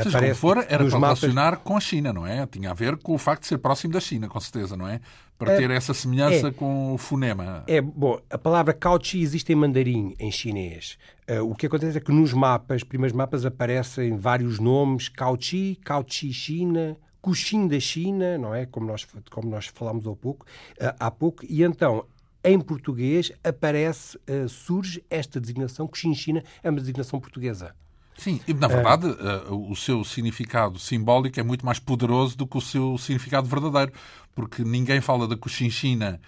A: Seja como for, era para mapas... relacionar com a China, não é? Tinha a ver com o facto de ser próximo da China, com certeza, não é? Para ter essa semelhança é, com o fonema.
B: É, bom, a palavra Cauchy existe em mandarim, em chinês. Uh, o que acontece é que nos mapas, primeiros mapas, aparecem vários nomes, Cauchy, Cauchy China, Cuxin da China, não é? Como nós, como nós falámos há pouco, uh, há pouco. E então, em português, aparece, uh, surge esta designação, Cuxin China é uma designação portuguesa.
A: Sim, e na verdade uh, o seu significado simbólico é muito mais poderoso do que o seu significado verdadeiro, porque ninguém fala da Cochinchina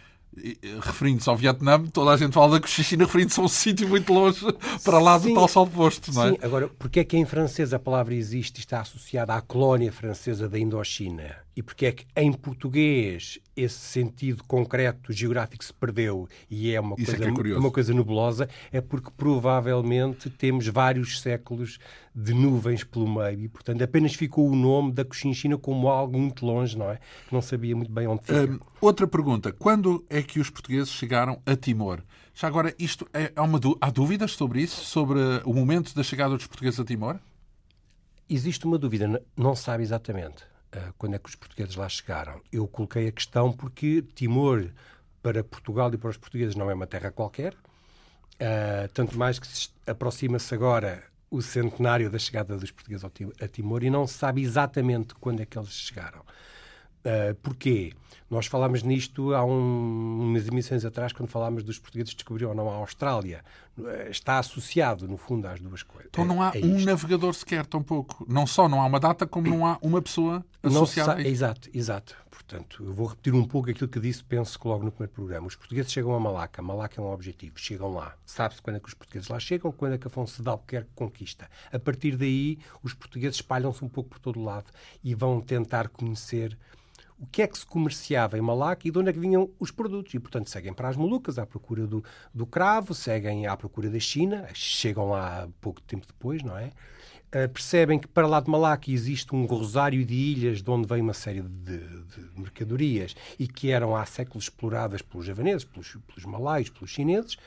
A: referindo-se ao Vietnã, toda a gente fala da Cochinchina referindo-se a um sítio muito longe para lá do tal sol posto, não é?
B: Sim, agora, porque é que em francês a palavra existe e está associada à colónia francesa da Indochina? E porque é que em português esse sentido concreto geográfico se perdeu e é uma,
A: Isso
B: coisa,
A: é é
B: uma coisa nebulosa, é porque provavelmente temos vários séculos de nuvens pelo meio e, portanto, apenas ficou o nome da Cochinchina como algo muito longe, não é? Que não sabia muito bem onde fica.
A: Outra pergunta. Quando é que os portugueses chegaram a Timor? Já agora, isto é, há, uma, há dúvidas sobre isso? Sobre o momento da chegada dos portugueses a Timor?
B: Existe uma dúvida, não sabe exatamente. Eh, quando é que os portugueses lá chegaram. Eu coloquei a questão porque Timor, para Portugal e para os portugueses, não é uma terra qualquer, uh, tanto mais que aproxima-se agora o centenário da chegada dos portugueses a Timor e não se sabe exatamente quando é que eles chegaram. Uh, porquê? Nós falámos nisto há um, umas emissões atrás, quando falámos dos portugueses que descobriram ou não a Austrália. Uh, está associado, no fundo, às duas coisas.
A: Então não há é, é um navegador sequer, tão pouco. Não só não há uma data, como não há uma pessoa associada.
B: Exato, exato. Portanto, eu vou repetir um pouco aquilo que disse, penso que logo no primeiro programa. Os portugueses chegam a Malaca. Malaca é um objetivo. Chegam lá. Sabe-se quando é que os portugueses lá chegam, quando é que Afonso de Albuquerque conquista. A partir daí, os portugueses espalham-se um pouco por todo o lado e vão tentar conhecer o que é que se comerciava em Malaca e de onde é que vinham os produtos. E, portanto, seguem para as Molucas à procura do, do cravo, seguem à procura da China, chegam lá pouco tempo depois, não é? Uh, percebem que para lá de Malaca existe um rosário de ilhas de onde vem uma série de, de mercadorias e que eram há séculos exploradas pelos javaneses, pelos, pelos malaios, pelos chineses.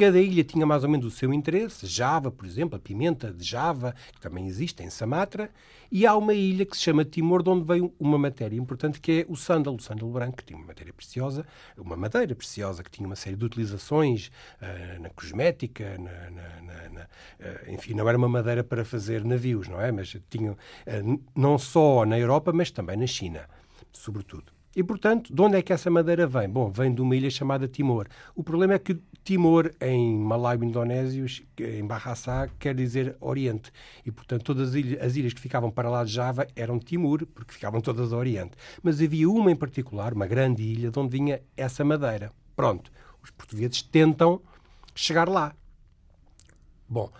B: Cada ilha tinha mais ou menos o seu interesse. Java, por exemplo, a pimenta de Java, que também existe em Samatra. E há uma ilha que se chama Timor, de onde veio uma matéria importante, que é o sândalo. O sândalo branco, que tinha uma matéria preciosa, uma madeira preciosa, que tinha uma série de utilizações uh, na cosmética, na, na, na, uh, enfim, não era uma madeira para fazer navios, não é? Mas tinha, uh, não só na Europa, mas também na China, sobretudo. E, portanto, de onde é que essa madeira vem? Bom, vem de uma ilha chamada Timor. O problema é que Timor, em malaio indonésio, em Bahasa, quer dizer Oriente. E, portanto, todas as ilhas, as ilhas, que ficavam para lá de Java eram Timor, porque ficavam todas a Oriente. Mas havia uma em particular, uma grande ilha, de onde vinha essa madeira. Pronto, os portugueses tentam chegar lá. Bom,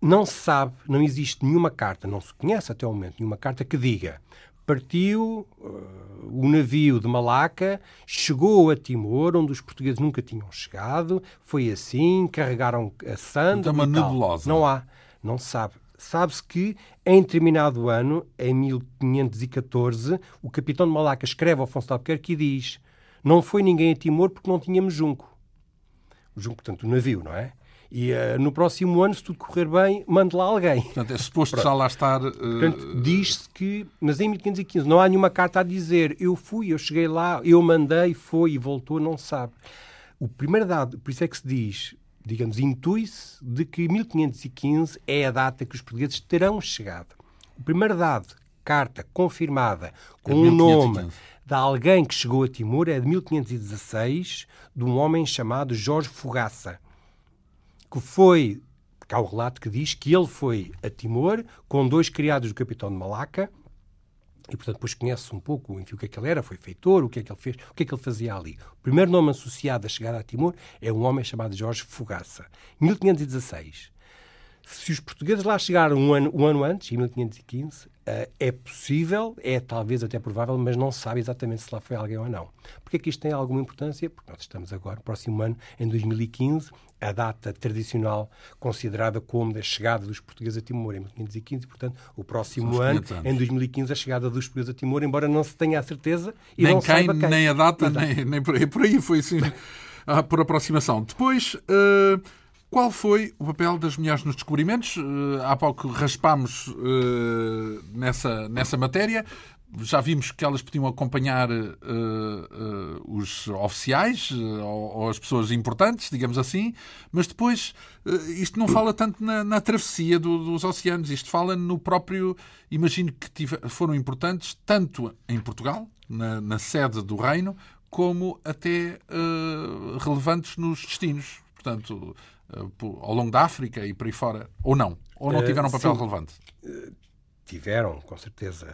B: não se sabe, não existe nenhuma carta, não se conhece até o momento nenhuma carta que diga partiu uh, o navio de Malaca, chegou a Timor, onde os portugueses nunca tinham chegado, foi assim, carregaram a sanda.
A: É uma nebulosa.
B: Não há, não se sabe. Sabe-se que, em determinado ano, em 1514, o capitão de Malaca escreve ao Afonso de Albuquerque e diz não foi ninguém a Timor porque não tínhamos junco. O junco, portanto, o navio, não é? E uh, no próximo ano, se tudo correr bem, mande lá alguém.
A: Portanto, é suposto já lá estar. Uh...
B: Portanto, diz-se que. Mas em 1515 não há nenhuma carta a dizer eu fui, eu cheguei lá, eu mandei, foi e voltou, não se sabe. O primeiro dado, por isso é que se diz, digamos, intui-se de que 1515 é a data que os portugueses terão chegado. O primeiro dado, carta confirmada com é um nome de alguém que chegou a Timor é de 1516, de um homem chamado Jorge Fogaça que foi, porque há o relato que diz que ele foi a Timor com dois criados do capitão de Malaca, e, portanto, depois conhece um pouco enfim, o que é que ele era, foi feitor, o que é que ele fez, o que é que ele fazia ali. O primeiro nome associado à chegada a Timor é um homem chamado Jorge Fogaça. 1516. Se os portugueses lá chegaram um ano, um ano antes, em 1515, eh, é possível, é talvez até provável, mas não se sabe exatamente se lá foi alguém ou não. Porquê é que isto tem alguma importância? Porque nós estamos agora, próximo ano, em 2015, a data tradicional considerada como da chegada dos portugueses a Timor em 1515, portanto, o próximo ano, em 2015, a chegada dos portugueses a Timor, embora não se tenha a certeza e
A: nem
B: não
A: quem,
B: saiba quem.
A: Nem a data, nem, nem por aí. Por aí foi assim, por aproximação. Depois... Uh qual foi o papel das mulheres nos descobrimentos? Uh, há pouco raspámos uh, nessa, nessa matéria. Já vimos que elas podiam acompanhar uh, os oficiais ou, ou, as pessoas importantes, digamos assim, mas depois isto não fala tanto na, na travessia do, dos oceanos, isto fala no próprio. Imagino que foram importantes tanto em Portugal, na, na sede do Reino, como até relevantes nos destinos. Portanto, ao longo da África e por aí fora, ou não? Ou não eh, tiveram um papel
B: Sim.
A: relevante?
B: Eh, tiveram, com certeza.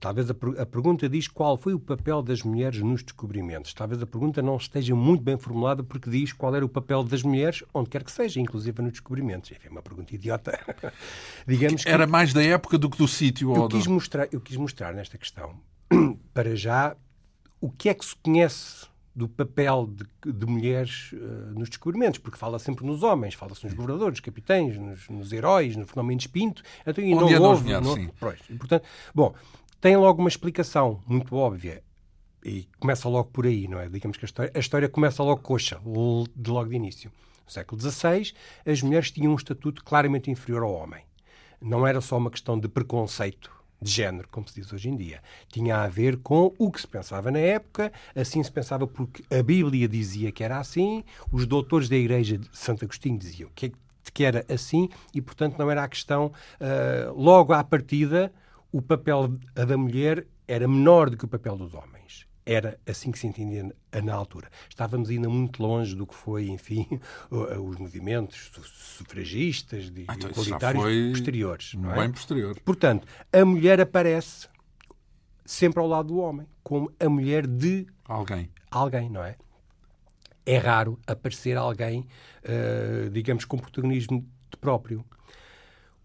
B: talvez a, a, pergunta diz qual foi o papel das mulheres nos descobrimentos. Talvez a pergunta não esteja muito bem formulada porque diz qual era o papel das mulheres, onde quer que seja, inclusive nos descobrimentos. É uma pergunta idiota.
A: Digamos que, Era mais da época do que do sítio?
B: Eu, quis do... mostrar, eu quis mostrar nesta questão, para já, o que é que se conhece do papel de, de mulheres uh, nos descobrimentos, porque fala sempre nos homens, fala-se nos governadores, nos capitães, nos, nos heróis, no fenómeno de Pinto.
A: Então, e Onde não houve, mulheres, não,
B: sim. Pois, portanto, bom, tem logo uma explicação muito óbvia e começa logo por aí, não é? Digamos que a história, a história começa logo coxa, de logo de início. No século XVI, as mulheres tinham um estatuto claramente inferior ao homem. Não era só uma questão de preconceito de género, como se diz hoje em dia. Tinha a ver com o que se pensava na época, assim se pensava porque a Bíblia dizia que era assim, os doutores da Igreja de Santo Agostinho diziam que, que era assim, e portanto não era a questão, uh, logo à partida, o papel da mulher era menor do que o papel dos homens. Era assim que se entendia na altura. Estávamos ainda muito longe do que foi, enfim, os movimentos sufragistas e ah, então igualitários posteriores. Não
A: é? Bem posterior.
B: Portanto, a mulher aparece sempre ao lado do homem, como a mulher de
A: alguém.
B: Alguém, não é? É raro aparecer alguém, uh, digamos, com protagonismo próprio.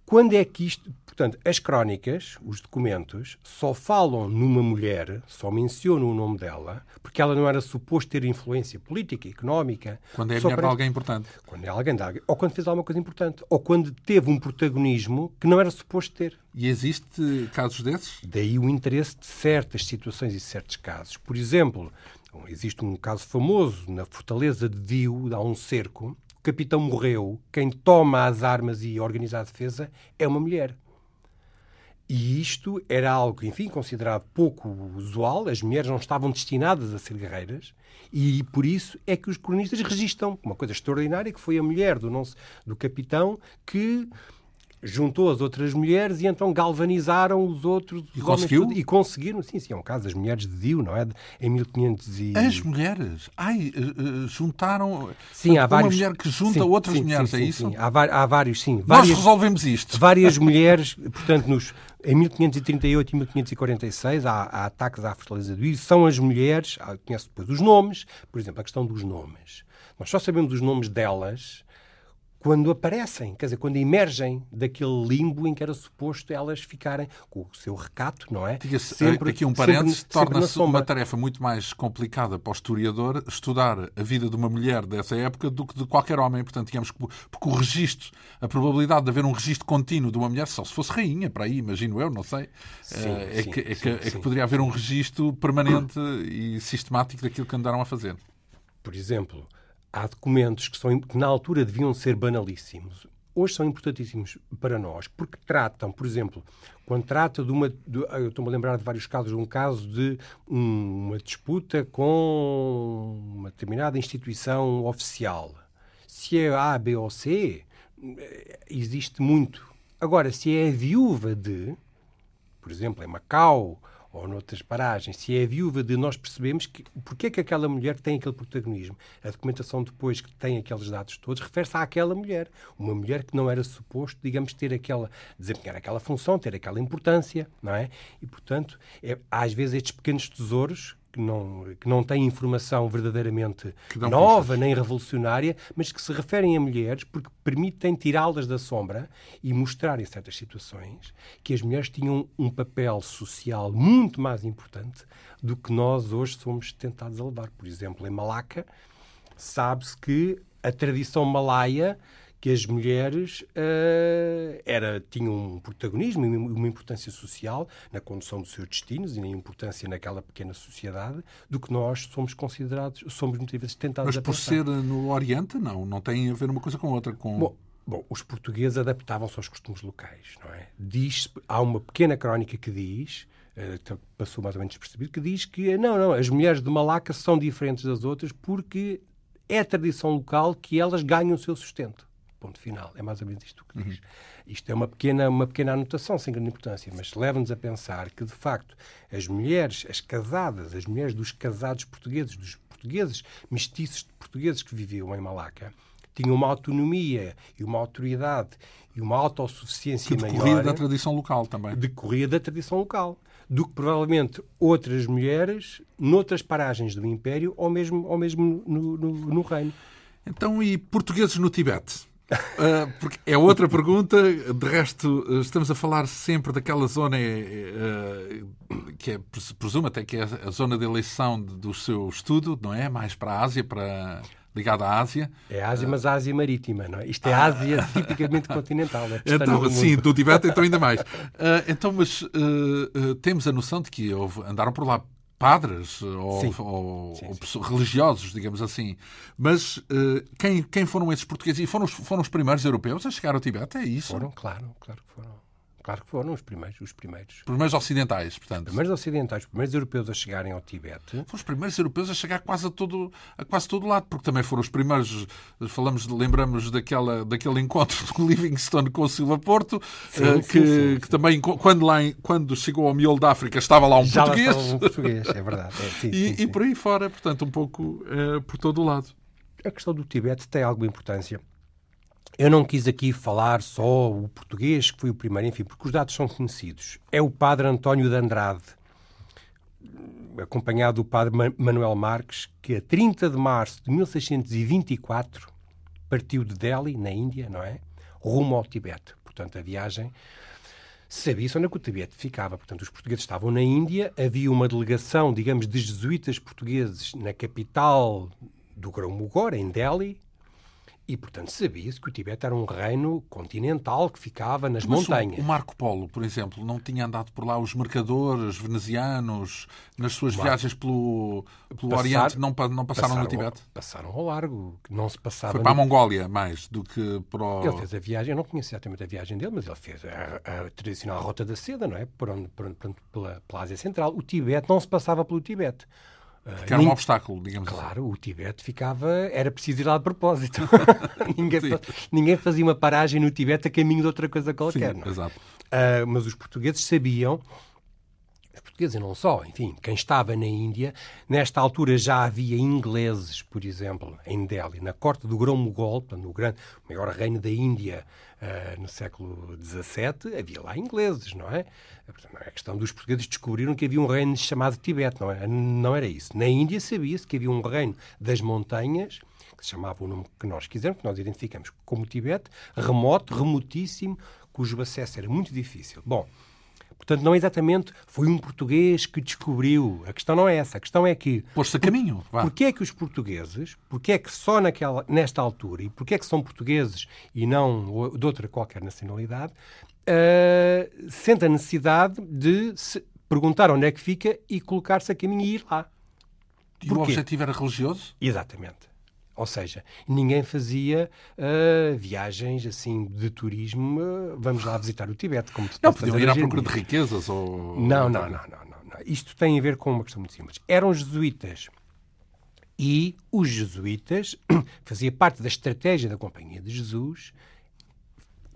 B: Quando é que isto. Portanto, as crónicas, os documentos, só falam numa mulher, só mencionam o nome dela, porque ela não era suposto ter influência política, económica.
A: Quando é a mulher para... de alguém importante.
B: Quando é alguém de alguém. Ou quando fez alguma coisa importante. Ou quando teve um protagonismo que não era suposto ter.
A: E existe casos desses?
B: Daí o interesse de certas situações e certos casos. Por exemplo, existe um caso famoso na Fortaleza de Dio, há um cerco capitão morreu, quem toma as armas e organiza a defesa é uma mulher. E isto era algo, enfim, considerado pouco usual, as mulheres não estavam destinadas a ser guerreiras, e por isso é que os cronistas registram uma coisa extraordinária, que foi a mulher do, nosso, do capitão que juntou as outras mulheres e então galvanizaram os outros
A: e conseguiu?
B: e conseguiram, sim, sim, é um caso das mulheres de Dio, não é? Em 1500 e...
A: As mulheres? Ai, uh, juntaram...
B: Sim, há uma
A: vários... mulher que junta sim, outras
B: sim,
A: mulheres,
B: sim,
A: é isso?
B: Sim, há, há vários, sim.
A: Várias, Nós resolvemos isto.
B: Várias mulheres, portanto, nos, em 1538 e 1546 há, há ataques à Fortaleza do são as mulheres, conhece depois os nomes, por exemplo, a questão dos nomes. Nós só sabemos os nomes delas quando aparecem, quer dizer, quando emergem daquele limbo em que era suposto elas ficarem com o seu recato, não é?
A: Sempre, aqui um parênteses, torna-se uma tarefa muito mais complicada para o historiador estudar a vida de uma mulher dessa época do que de qualquer homem. Portanto, digamos que porque o registro, a probabilidade de haver um registro contínuo de uma mulher, só se fosse rainha, para aí, imagino eu, não sei, sim, é, sim, que, é, sim, que, é que poderia haver um registro permanente e sistemático daquilo que andaram a fazer.
B: Por exemplo, há documentos que, são, que na altura deviam ser banalíssimos. Hoje são importantíssimos para nós, porque tratam, por exemplo, quando trata de uma. De, eu estou-me a lembrar de vários casos, de um caso de um, uma disputa com uma determinada instituição oficial. Se é A, B ou C, existe muito. Agora, se é a viúva de, por exemplo, em Macau ou noutras paragens, se é viúva de, nós percebemos que, porque é que aquela mulher tem aquele protagonismo. A documentação depois que tem aqueles dados todos refere-se àquela mulher. Uma mulher que não era suposto, digamos, ter aquela, desempenhar aquela função, ter aquela importância, não é? E, portanto, é, às vezes estes pequenos tesouros que não, que não têm informação verdadeiramente nova nem revolucionária, mas que se referem a mulheres porque permitem tirá-las da sombra e mostrar em certas situações que as mulheres tinham um papel social muito mais importante do que nós hoje somos tentados a levar. Por exemplo, em Malaca, sabe-se que a tradição malaia que as mulheres uh, era, tinham um protagonismo e uma importância social na condução dos seus destinos e na importância naquela pequena sociedade do que nós somos considerados, somos muitas vezes tentados
A: Mas por ser no Oriente, não, não tem a ver uma coisa com outra. Com...
B: Bom, Bom, os portugueses adaptavam-se aos costumes locais, não é? Diz, há uma pequena crónica que diz, uh, passou mais ou menos despercebido, que diz que não, não, as mulheres de Malaca são diferentes das outras porque é a tradição local que elas ganham o seu sustento. Ponto final. É mais ou menos isto que diz. Uhum. Isto é uma pequena, uma pequena anotação sem grande importância, mas leva-nos a pensar que, de facto, as mulheres, as casadas, as mulheres dos casados portugueses, dos portugueses mestiços de portugueses que viviam em Malaca, tinham uma autonomia e uma autoridade e uma autossuficiência que
A: decorria maior. da tradição local também.
B: Decorria da tradição local. Do que provavelmente outras mulheres noutras paragens do Império ou mesmo, ou mesmo no, no, no Reino.
A: Então, e portugueses no Tibete? Uh, porque é outra pergunta. De resto, estamos a falar sempre daquela zona uh, que é, presumo até que é a zona de eleição do seu estudo, não é? Mais para a Ásia, para ligada à Ásia.
B: É Ásia, mas Ásia marítima, não é? Isto é ah. Ásia tipicamente continental. É
A: então, sim, do Tibete, então ainda mais. Uh, então, mas temos a noção de que houve, andaram por lá padres ou, sim. ou, sim, sim. ou, religiosos, digamos assim. Mas uh, quem, quem foram esses portugueses? E foram os, foram os primeiros europeus a chegar ao Tibete? É isso?
B: Foram, claro, claro que foram. Claro que foram os primeiros. Os primeiros, os
A: primeiros ocidentais, portanto. Os
B: primeiros ocidentais, os primeiros europeus a chegarem ao Tibete.
A: Foram os primeiros europeus a chegar quase a todo, a quase todo lado, porque também foram os primeiros. Falamos, lembramos daquela, daquele encontro do Livingstone com o Silva Porto, sim, uh, que, sim, sim, que também, quando, lá em, quando chegou ao miolo da África, estava lá um
B: Já
A: português.
B: Lá um português, é verdade. É,
A: e, e, por aí fora, portanto, um pouco uh, por todo o lado.
B: A questão do Tibete tem alguma importância eu não quis aqui falar só o português, que foi o primeiro, enfim, porque os dados são conhecidos. É o padre António de Andrade, acompanhado do padre Manuel Marques, que a 30 de março de 1624 partiu de Delhi, na Índia, não é? Rumo ao Tibete. Portanto, a viagem sabia-se onde é o Tibete ficava. Portanto, os portugueses estavam na Índia, havia uma delegação, digamos, de jesuítas portugueses na capital do Grão-Mogor, em Delhi, e, portanto, sabia-se que o Tibete era um reino continental que ficava nas Mas montanhas.
A: O Marco Polo, por exemplo, não tinha andado por lá os mercadores venezianos nas suas Marco. viagens pelo, pelo Passar, Oriente, não, não passaram, passaram, no Tibete?
B: Passaram ao largo, não se passava...
A: Foi para no... a Mongólia mais do que para o...
B: Ele fez a viagem, eu não conheço exatamente a viagem dele, mas ele fez a, a tradicional Rota da Seda, não é? Por onde, por onde, pela, pela Ásia Central. O Tibete não se passava pelo Tibete.
A: Que era um obstáculo, digamos
B: claro, assim. Claro, o Tibete ficava. Era preciso ir lá de propósito. ninguém, ninguém fazia uma paragem no Tibete a caminho de outra coisa qualquer. Sim?
A: É? Exato.
B: Uh, mas os portugueses sabiam os portugueses e não só, enfim, quem estava na Índia, nesta altura já havia ingleses, por exemplo, em Delhi, na corte do Grão-Mogol, no grande, maior reino da Índia uh, no século XVII, havia lá ingleses, não é? Não é questão dos portugueses descobriram que havia um reino chamado Tibete, não, é? não era isso. Na Índia sabia-se que havia um reino das montanhas que se chamava o nome que nós quisermos, que nós identificamos como Tibete, remoto, remotíssimo, cujo acesso era muito difícil. Bom, Portanto, não exatamente foi um português que descobriu. A questão não é essa. A questão é que...
A: Pôs-se a caminho.
B: Vá. Porquê é que os portugueses, porquê é que só naquela, nesta altura, e porquê é que são portugueses e não de outra qualquer nacionalidade, uh, sente a necessidade de se perguntar onde é que fica e colocar-se a caminho e ir lá.
A: E Porquê? o objetivo era religioso?
B: Exatamente. Ou seja, ninguém fazia uh, viagens assim de turismo. Uh, vamos lá visitar o Tibete, como se
A: Não, podiam ir à procura de riquezas ou.
B: Não, não, não, não, não. Isto tem a ver com uma questão muito simples. Eram jesuítas. E os jesuítas fazia parte da estratégia da Companhia de Jesus,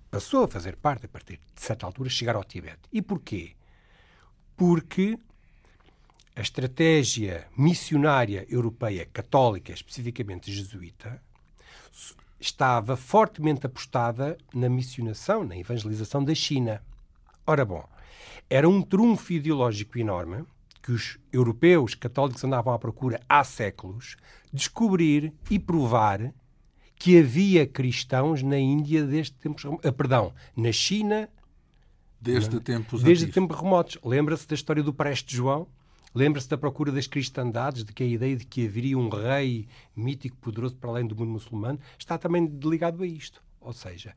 B: passou a fazer parte, a partir de certa altura, chegar ao Tibete. E porquê? Porque a estratégia missionária europeia católica, especificamente jesuíta, estava fortemente apostada na missionação, na evangelização da China. Ora bom, era um trunfo ideológico enorme que os europeus católicos andavam à procura há séculos, descobrir e provar que havia cristãos na Índia desde tempos, ah, perdão, na China
A: desde tempos
B: desde tempos remotos. Lembra-se da história do Preste João? Lembra-se da procura das cristandades, de que a ideia de que haveria um rei mítico poderoso para além do mundo muçulmano está também ligado a isto. Ou seja,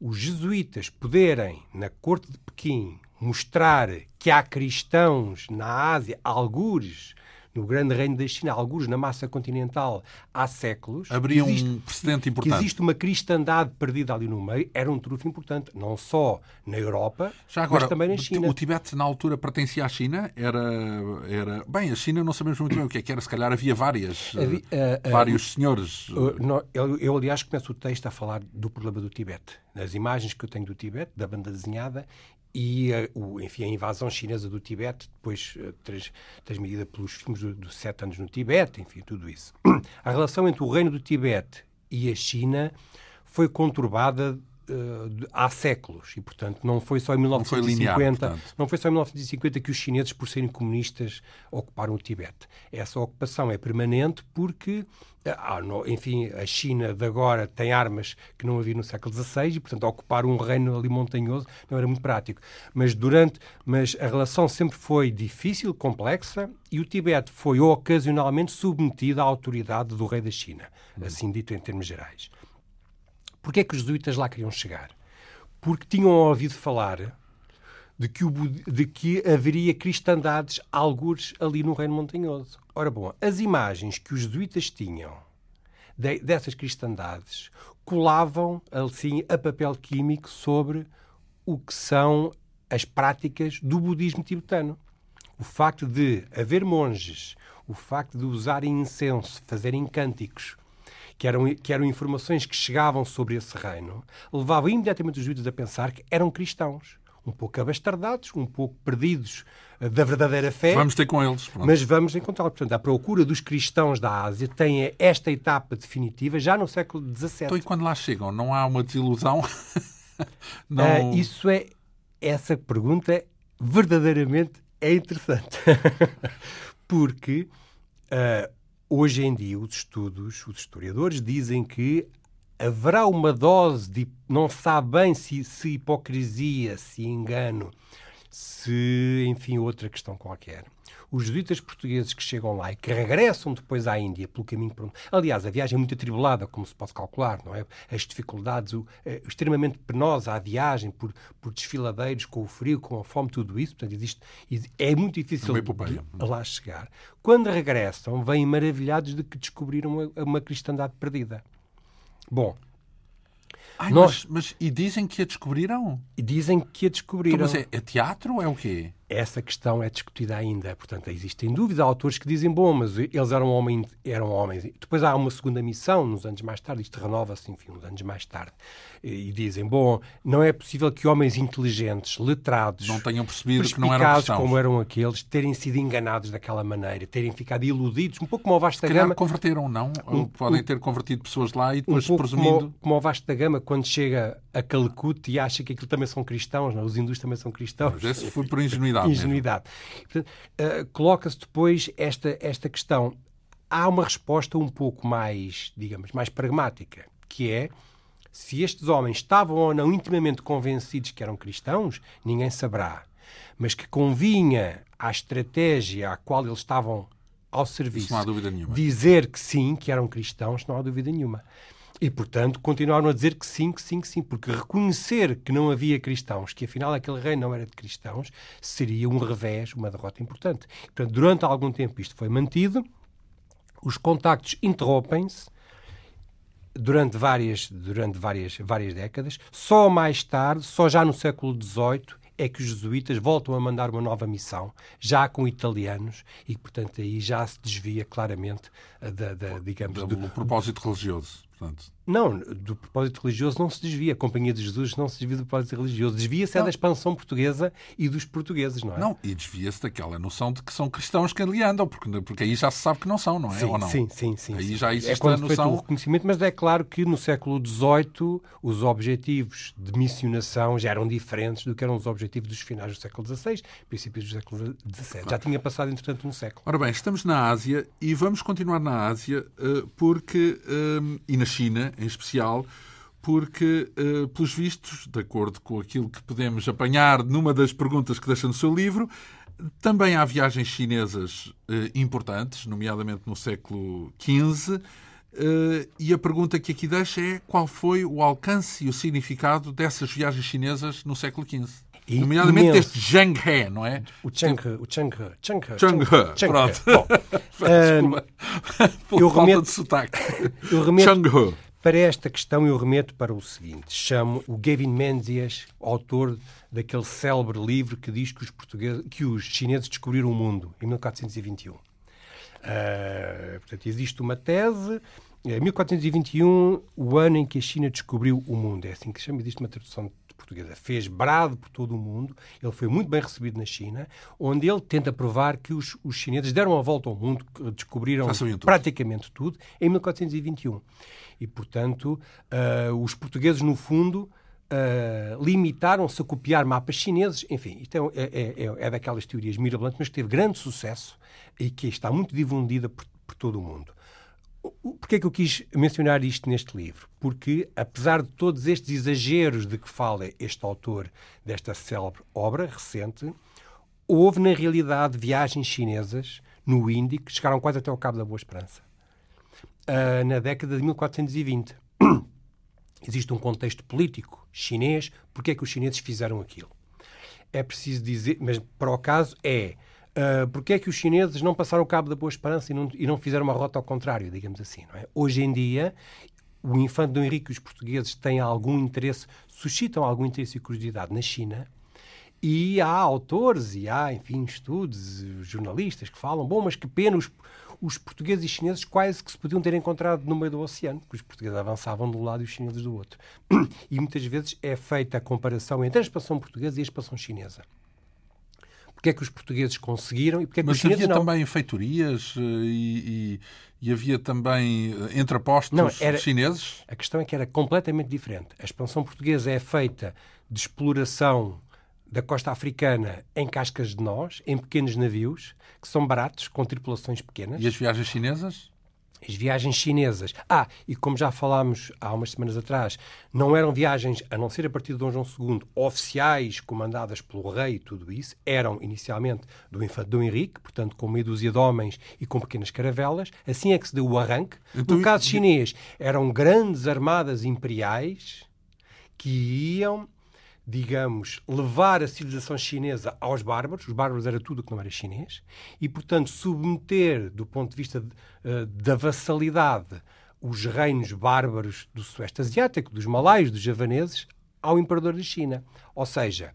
B: os jesuítas poderem, na corte de Pequim, mostrar que há cristãos na Ásia, algures no grande reino da China, alguns na massa continental, há séculos.
A: Abria existe, um precedente importante.
B: Que existe uma cristandade perdida ali no meio, era um trunfo importante, não só na Europa, Já agora, mas também na China.
A: O Tibete, na altura, pertencia à China? Era, era... Bem, a China não sabemos muito bem o que é que era, se calhar havia várias, havia, uh, uh, vários uh, senhores.
B: Eu, eu, aliás, começo o texto a falar do problema do Tibete. As imagens que eu tenho do Tibete, da banda desenhada, e a, o, enfim, a invasão chinesa do Tibete, depois uh, transmitida pelos filmes dos do Sete Anos no Tibete, enfim, tudo isso. A relação entre o Reino do Tibete e a China foi conturbada uh, há séculos e, portanto, não foi só em 1950, não foi, linear, não foi só em 1950 que os chineses, por serem comunistas, ocuparam o Tibete. Essa ocupação é permanente porque ah, no, enfim, a China de agora tem armas que não havia no século XVI e, portanto, ocupar um reino ali montanhoso não era muito prático. Mas durante, mas a relação sempre foi difícil, complexa e o Tibete foi ocasionalmente submetido à autoridade do rei da China, assim dito em termos gerais. Porquê é que os jesuítas lá queriam chegar? Porque tinham ouvido falar de que, o, de que haveria cristandades algures ali no Reino Montanhoso. Ora bom, as imagens que os jesuítas tinham de, dessas cristandades colavam, assim, a papel químico sobre o que são as práticas do budismo tibetano. O facto de haver monges, o facto de usarem incenso, fazerem cânticos, que eram, que eram informações que chegavam sobre esse reino, levavam imediatamente os judeus a pensar que eram cristãos. Um pouco abastardados, um pouco perdidos eh, da verdadeira fé.
A: Vamos ter com eles. Pronto.
B: Mas vamos encontrá-los. Portanto, a procura dos cristãos da Ásia tem esta etapa definitiva já no século XVII.
A: Então, e quando lá chegam, não há uma desilusão?
B: não... Uh, isso é... Essa pergunta verdadeiramente é interessante. Porque uh, Hoje em dia, os estudos, os historiadores dizem que haverá uma dose de. Não sabe bem se, se hipocrisia, se engano, se, enfim, outra questão qualquer os jesuítas portugueses que chegam lá e que regressam depois à Índia pelo caminho por Aliás, a viagem é muito atribulada, como se pode calcular, não é? As dificuldades, o, é, extremamente penosa a viagem por, por desfiladeiros, com o frio, com a fome, tudo isso. Portanto, existe, é muito difícil lá chegar. Quando regressam, vêm maravilhados de que descobriram uma, uma cristandade perdida. Bom,
A: Ai, nós... mas, mas, e dizem que a descobriram?
B: E dizem que a descobriram.
A: Então, mas é, é teatro ou é o quê?
B: Essa questão é discutida ainda. Portanto, existem dúvidas. Há autores que dizem, bom, mas eles eram, homem, eram homens. Depois há uma segunda missão, nos anos mais tarde, isto renova-se, enfim, uns anos mais tarde. E dizem, bom, não é possível que homens inteligentes, letrados,
A: não tenham percebido que não eram cristãos.
B: como eram aqueles, terem sido enganados daquela maneira, terem ficado iludidos, um pouco como o Vasta Gama.
A: converteram, não? Um, podem um, ter convertido pessoas lá e depois,
B: um
A: presumindo...
B: Como, como o Vasta Gama, quando chega a Calcuta e acha que aquilo também são cristãos, não? os hindus também são cristãos.
A: Mas esse foi por ingenuidade.
B: Ingenuidade. uh, Coloca-se depois esta, esta questão. há uma resposta um pouco mais, digamos, mais pragmática, que é se estes homens estavam ou não intimamente convencidos que eram cristãos, ninguém saberá. Mas que convinha à estratégia à qual eles estavam ao serviço dizer que sim, que eram cristãos, não há dúvida nenhuma. E, portanto, continuaram a dizer que sim, que sim, que sim, porque reconhecer que não havia cristãos, que afinal aquele rei não era de cristãos, seria um revés, uma derrota importante. Portanto, durante algum tempo isto foi mantido, os contactos interrompem-se durante várias, durante várias, várias décadas, só mais tarde, só já no século XVIII, é que os jesuítas voltam a mandar uma nova missão, já com italianos, e portanto aí já se desvia claramente da, da digamos,
A: do, do propósito religioso. Portanto.
B: Não, do propósito religioso não se desvia. A Companhia de Jesus não se desvia do propósito religioso. Desvia-se é da expansão portuguesa e dos portugueses, não é?
A: Não, e desvia-se daquela noção de que são cristãos que ali andam, porque, porque aí já se sabe que não são, não é?
B: Sim,
A: Ou não?
B: sim, sim, sim.
A: Aí já existe
B: é quando
A: a noção...
B: o reconhecimento, mas é claro que no século XVIII os objetivos de missionação já eram diferentes do que eram os objetivos dos finais do século XVI, princípios do século XVII. Já tinha passado, entretanto, um século.
A: Ora bem, estamos na Ásia e vamos continuar na Ásia eh, porque, eh, e na China, em especial, porque, uh, pelos vistos, de acordo com aquilo que podemos apanhar numa das perguntas que deixa no seu livro, também há viagens chinesas uh, importantes, nomeadamente no século XV, uh, e a pergunta que aqui deixa é qual foi o alcance e o significado dessas viagens chinesas no século XV? E nomeadamente imenso. este Zheng He, não é?
B: O Cheng He, o Cheng He, Cheng He.
A: Cheng He, pronto. Bom, eu remeto, de sotaque.
B: Eu remeto, para esta questão eu remeto para o seguinte. Chamo o Gavin Menzies, autor daquele célebre livro que diz que os, portugueses, que os chineses descobriram o mundo, em 1421. Uh, ah, portanto, existe uma tese, em 1421, o ano em que a China descobriu o mundo. É assim que se chama, existe uma tradução portuguesa. Fez brado por todo o mundo, ele foi muito bem recebido na China, onde ele tenta provar que os, os chineses deram a volta ao mundo, descobriram tudo. praticamente tudo, em 1421 e, portanto, uh, os portugueses, no fundo, uh, limitaram-se a copiar mapas chineses. Enfim, isto é, é, é, é, daquelas teorias mirabolantes, mas que teve grande sucesso e que está muito difundida por, por todo o mundo. Porquê é que eu quis mencionar isto neste livro? Porque, apesar de todos estes exageros de que fala este autor desta célebre obra recente, houve, na realidade, viagens chinesas no Índico que chegaram quase até ao Cabo da Boa Esperança uh, na década de 1420. Existe um contexto político chinês. Porque é que os chineses fizeram aquilo? É preciso dizer, mas para o caso é Uh, porque é que os chineses não passaram o cabo da Boa Esperança e não, e não fizeram uma rota ao contrário, digamos assim? É? Hoje em dia, o infante Dom Henrique e os portugueses têm algum interesse, suscitam algum interesse e curiosidade na China, e há autores e há, enfim, estudos, jornalistas que falam, bom, mas que pena, os, os portugueses e chineses quase que se podiam ter encontrado no meio do oceano, porque os portugueses avançavam de um lado e os chineses do outro. E muitas vezes é feita a comparação entre a expansão portuguesa e a expansão chinesa. Porque é que os portugueses conseguiram e porque é que
A: Mas
B: os chineses
A: havia
B: não?
A: também feitorias eh, e, e, e, havia também eh, entrepostos não, era, chineses?
B: A questão é que era completamente diferente. A expansão portuguesa é feita de exploração da costa africana em cascas de nós, em pequenos navios, que são baratos, com tripulações pequenas.
A: E as viagens chinesas?
B: As viagens chinesas. Ah, e como já falámos há umas semanas atrás, não eram viagens, a não ser a partir de Dom João II, oficiais, comandadas pelo rei e tudo isso, eram inicialmente do infante Dom Henrique, portanto com meia dúzia de homens e com pequenas caravelas. Assim é que se deu o arranque. Então, no caso chinês, eram grandes armadas imperiais que iam digamos, levar a civilização chinesa aos bárbaros, os bárbaros era tudo que não era chinês, e, portanto, submeter, do ponto de vista de, uh, da vassalidade, os reinos bárbaros do Sueste Asiático, dos malaios, dos javaneses, ao imperador da China. Ou seja,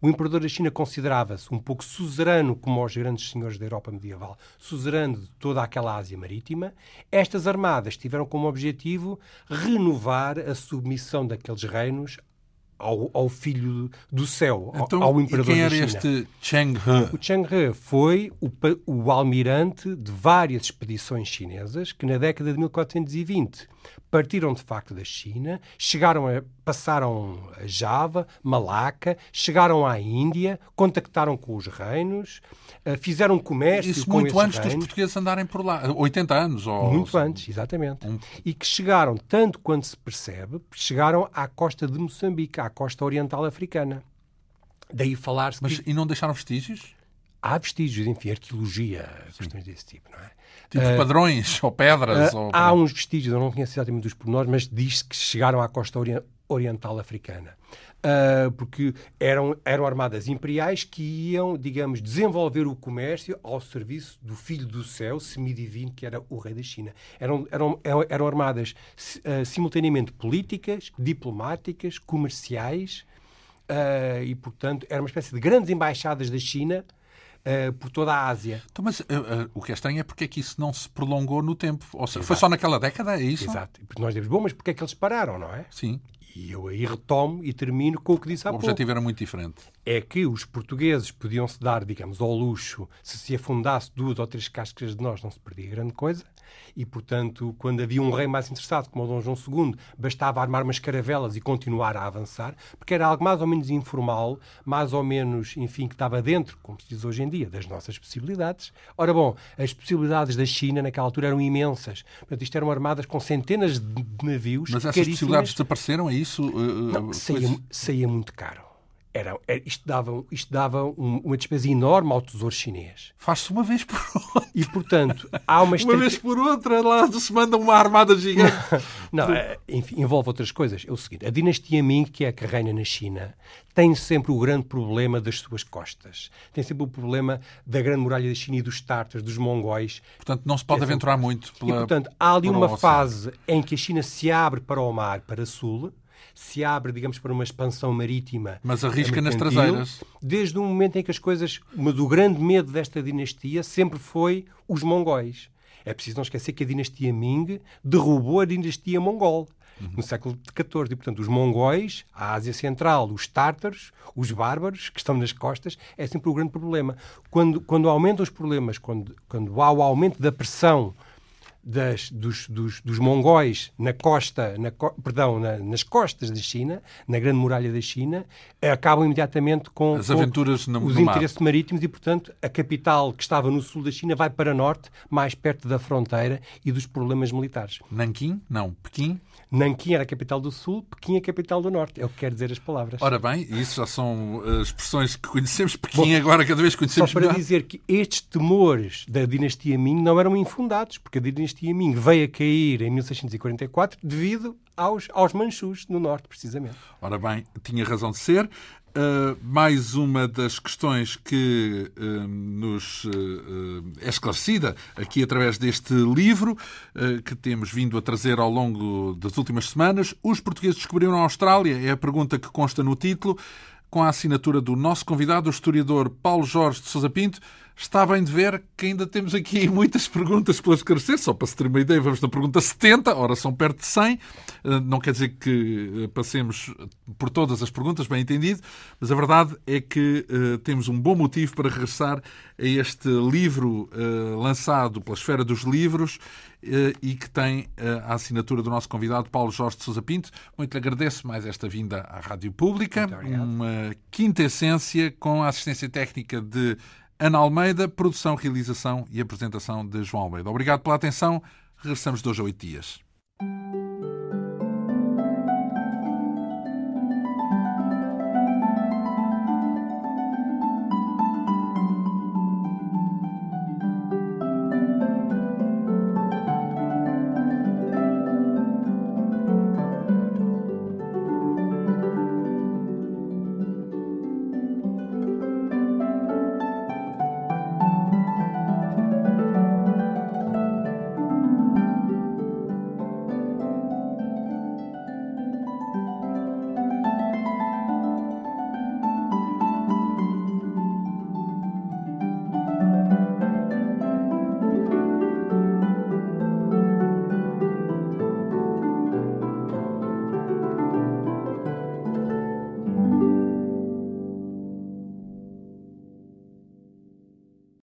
B: o imperador da China considerava-se um pouco suzerano, como os grandes senhores da Europa medieval, suzerano de toda aquela Ásia marítima. Estas armadas tiveram como objetivo renovar a submissão daqueles reinos ao, ao, filho do céu, então, ao imperador
A: quem era
B: este
A: Cheng He?
B: O Cheng He foi o, o, almirante de várias expedições chinesas que na década de 1420 partiram de facto da China, chegaram a, passaram a Java, Malaca, chegaram à Índia, contactaram com os reinos, eh, fizeram comércio
A: Isso
B: com
A: muito antes
B: reinos.
A: dos portugueses andarem por lá. 80 anos? Ou...
B: Muito antes, exatamente. Um... E que chegaram, tanto quanto se percebe, chegaram à costa de Moçambique, à costa oriental africana. Daí falar-se.
A: Mas e não deixaram vestígios?
B: Há vestígios, enfim, arqueologia, Sim. questões desse tipo, não é?
A: Tipo uh, padrões ou pedras?
B: Uh,
A: ou...
B: Há uns vestígios, eu não conheço exatamente os pormenores, mas diz-se que chegaram à costa ori oriental africana. Uh, porque eram, eram armadas imperiais que iam, digamos, desenvolver o comércio ao serviço do Filho do Céu, semidivino, que era o rei da China. Eram, eram, eram armadas uh, simultaneamente políticas, diplomáticas, comerciais, uh, e, portanto, era uma espécie de grandes embaixadas da China Uh, por toda a Ásia.
A: Então, mas uh, uh, o que é estranho é porque é que isso não se prolongou no tempo. Ou seja, Exato. foi só naquela década, é isso?
B: Exato. Porque nós dizemos, bom, mas porque é que eles pararam, não é?
A: Sim.
B: E eu aí retomo e termino com o que disse há
A: pouco.
B: O
A: objetivo era muito diferente.
B: É que os portugueses podiam se dar, digamos, ao luxo, se se afundasse duas ou três cascas de nós, não se perdia grande coisa. E, portanto, quando havia um rei mais interessado, como o Dom João II, bastava armar umas caravelas e continuar a avançar, porque era algo mais ou menos informal, mais ou menos, enfim, que estava dentro, como se diz hoje em dia, das nossas possibilidades. Ora bom, as possibilidades da China naquela altura eram imensas. Portanto, isto eram armadas com centenas de navios.
A: Mas essas possibilidades desapareceram, é isso?
B: Não, saía, saía muito caro. Era, era, isto dava, isto dava um, uma despesa enorme ao tesouro chinês.
A: Faz-se uma vez por outra.
B: E, portanto, há uma...
A: uma vez por outra, lá se manda uma armada gigante.
B: Não, é, enfim, envolve outras coisas. É o seguinte, a dinastia Ming, que é a que reina na China, tem sempre o grande problema das suas costas. Tem sempre o problema da grande muralha da China e dos tártaros, dos mongóis.
A: Portanto, não se pode é aventurar muito pela...
B: E, portanto, há ali uma fase em que a China se abre para o mar, para sul, se abre, digamos, para uma expansão marítima.
A: Mas arrisca nas traseiras.
B: Desde o momento em que as coisas. Mas o grande medo desta dinastia sempre foi os mongóis. É preciso não esquecer que a dinastia Ming derrubou a dinastia mongol. Uhum. no século XIV. E, portanto, os mongóis, a Ásia Central, os tártaros, os bárbaros, que estão nas costas, é sempre o grande problema. Quando, quando aumentam os problemas, quando, quando há o aumento da pressão das, dos, dos, dos, mongóis na costa, na, perdão, na, nas costas da China, na Grande Muralha da China, acabam imediatamente com,
A: As aventuras
B: com
A: no,
B: os
A: no
B: interesses mar. marítimos e, portanto, a capital que estava no sul da China vai para norte, mais perto da fronteira e dos problemas militares.
A: Nanquim? Não. Pequim?
B: Nanquim era a capital do sul, Pequim a capital do norte. É o que quer dizer as palavras.
A: Ora bem, isso já são uh, expressões que conhecemos. Pequim Bom, agora cada vez conhecemos
B: Só para
A: melhor.
B: dizer que estes temores da dinastia Ming não eram infundados, porque a dinastia Ming veio a cair em 1644 devido aos, aos Manchus no norte, precisamente.
A: Ora bem, tinha razão de ser. Uh, mais uma das questões que uh, nos uh, é esclarecida aqui através deste livro que temos vindo a trazer ao longo das últimas semanas. Os portugueses descobriram a Austrália? É a pergunta que consta no título, com a assinatura do nosso convidado, o historiador Paulo Jorge de Sousa Pinto. Está bem de ver que ainda temos aqui muitas perguntas para esclarecer. Só para se ter uma ideia, vamos na pergunta 70, ora são perto de 100. Eh, não quer dizer que eh, passemos por todas as perguntas, bem entendido, mas a verdade é que uh, temos um bom motivo para regressar a este livro uh, lançado pela Esfera dos Livros uh, e que tem a assinatura do nosso convidado Paulo Jorge de Sousa Pinto. Muito lhe agradeço mais esta vinda à Rádio Pública. Uma quinta essência com a assistência técnica de Ana Almeida, produção, realização e apresentação de João Almeida. Obrigado pela atenção. Regressamos de hoje a oito dias.